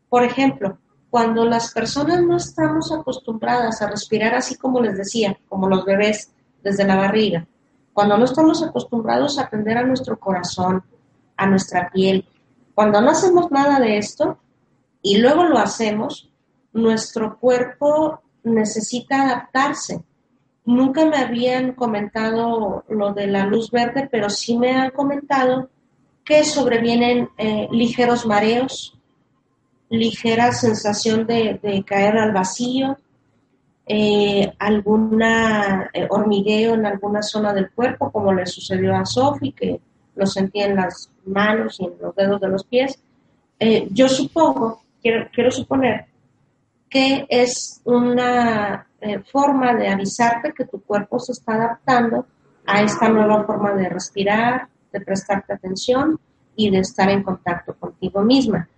por ejemplo, cuando las personas no estamos acostumbradas a respirar así como les decía, como los bebés, desde la barriga, cuando no estamos acostumbrados a atender a nuestro corazón, a nuestra piel, cuando no hacemos nada de esto y luego lo hacemos, nuestro cuerpo necesita adaptarse. Nunca me habían comentado lo de la luz verde, pero sí me han comentado que sobrevienen eh, ligeros mareos, ligera sensación de, caer al vacío, eh, alguna eh, hormigueo en alguna zona del cuerpo, como le sucedió a Sophie, que lo sentía en las manos y en los dedos de los pies. yo supongo, quiero, quiero suponer, que es una forma de avisarte que tu cuerpo se está adaptando a esta nueva forma de respirar, de prestarte atención y de estar en contacto contigo misma.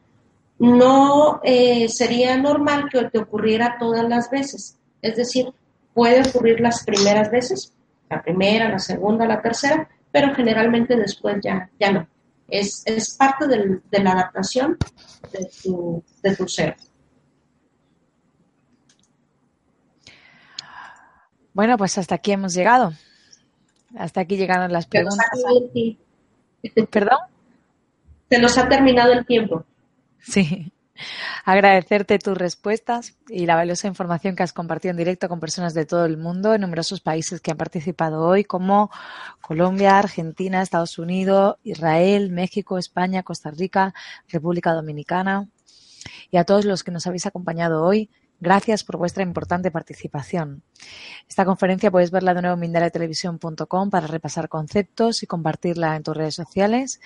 No eh, sería normal que te ocurriera todas las veces, es decir, puede ocurrir las primeras veces, la primera, la segunda, la tercera, pero generalmente después ya, ya no. Es, es parte del, de la adaptación de tu, de tu ser. Bueno, pues hasta aquí hemos llegado. Hasta aquí llegaron las preguntas. ¿Perdón? Se nos ha terminado el tiempo. Sí. Agradecerte tus respuestas y la valiosa información que has compartido en directo con personas de todo el mundo en numerosos países que han participado hoy, como Colombia, Argentina, Estados Unidos, Israel, México, España, Costa Rica, República Dominicana. Y a todos los que nos habéis acompañado hoy, Gracias por vuestra importante participación. Esta conferencia puedes verla de nuevo en mindaletelevisión.com para repasar conceptos y compartirla en tus redes sociales.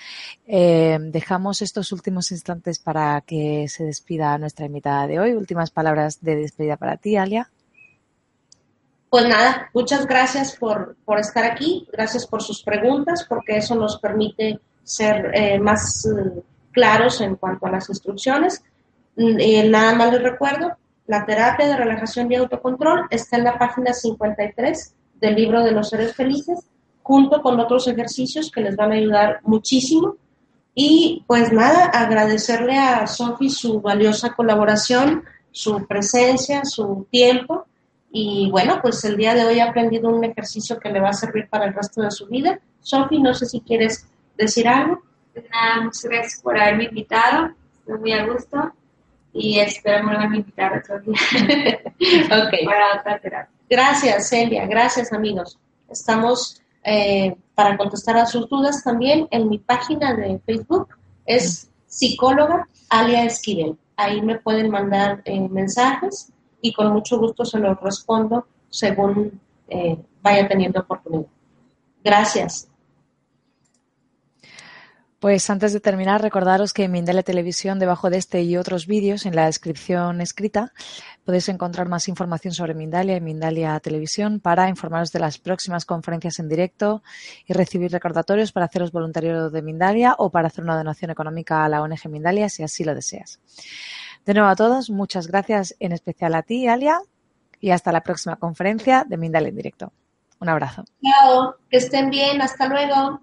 Eh, dejamos estos últimos instantes para que se despida nuestra invitada de hoy. Últimas palabras de despedida para ti, Alia. Pues nada, muchas gracias por, estar aquí, gracias por sus preguntas, porque eso nos permite ser eh, más eh, claros en cuanto a las instrucciones. Mm, nada más les recuerdo, la terapia de relajación y autocontrol está en la página 53 del libro de los seres felices, junto con otros ejercicios que les van a ayudar muchísimo. Y pues nada, agradecerle a Sofi su valiosa colaboración, su presencia, su tiempo. Y bueno, pues el día de hoy he aprendido un ejercicio que le va a servir para el resto de su vida. Sofi, no sé si quieres decir algo. Pues nada, muchas gracias por haberme invitado. Estoy muy a gusto y espero me van a invitar otro día okay. para otra terapia. Gracias, Celia. Gracias, amigos. Estamos eh, para contestar a sus dudas también en mi página de Facebook. Es psicóloga Alia Esquivel. Ahí me pueden mandar eh, mensajes y con mucho gusto se los respondo según eh, vaya teniendo oportunidad. Gracias. Pues antes de terminar, recordaros que en Mindale Televisión, debajo de este y otros vídeos, en la descripción escrita, podéis encontrar más información sobre Mindalia y Mindalia Televisión para informaros de las próximas conferencias en directo y recibir recordatorios para haceros voluntario de Mindalia o para hacer una donación económica a la ONG Mindalia si así lo deseas. De nuevo a todos, muchas gracias, en especial a ti, Alia, y hasta la próxima conferencia de Mindalia en directo. Un abrazo. Chao, que estén bien, hasta luego.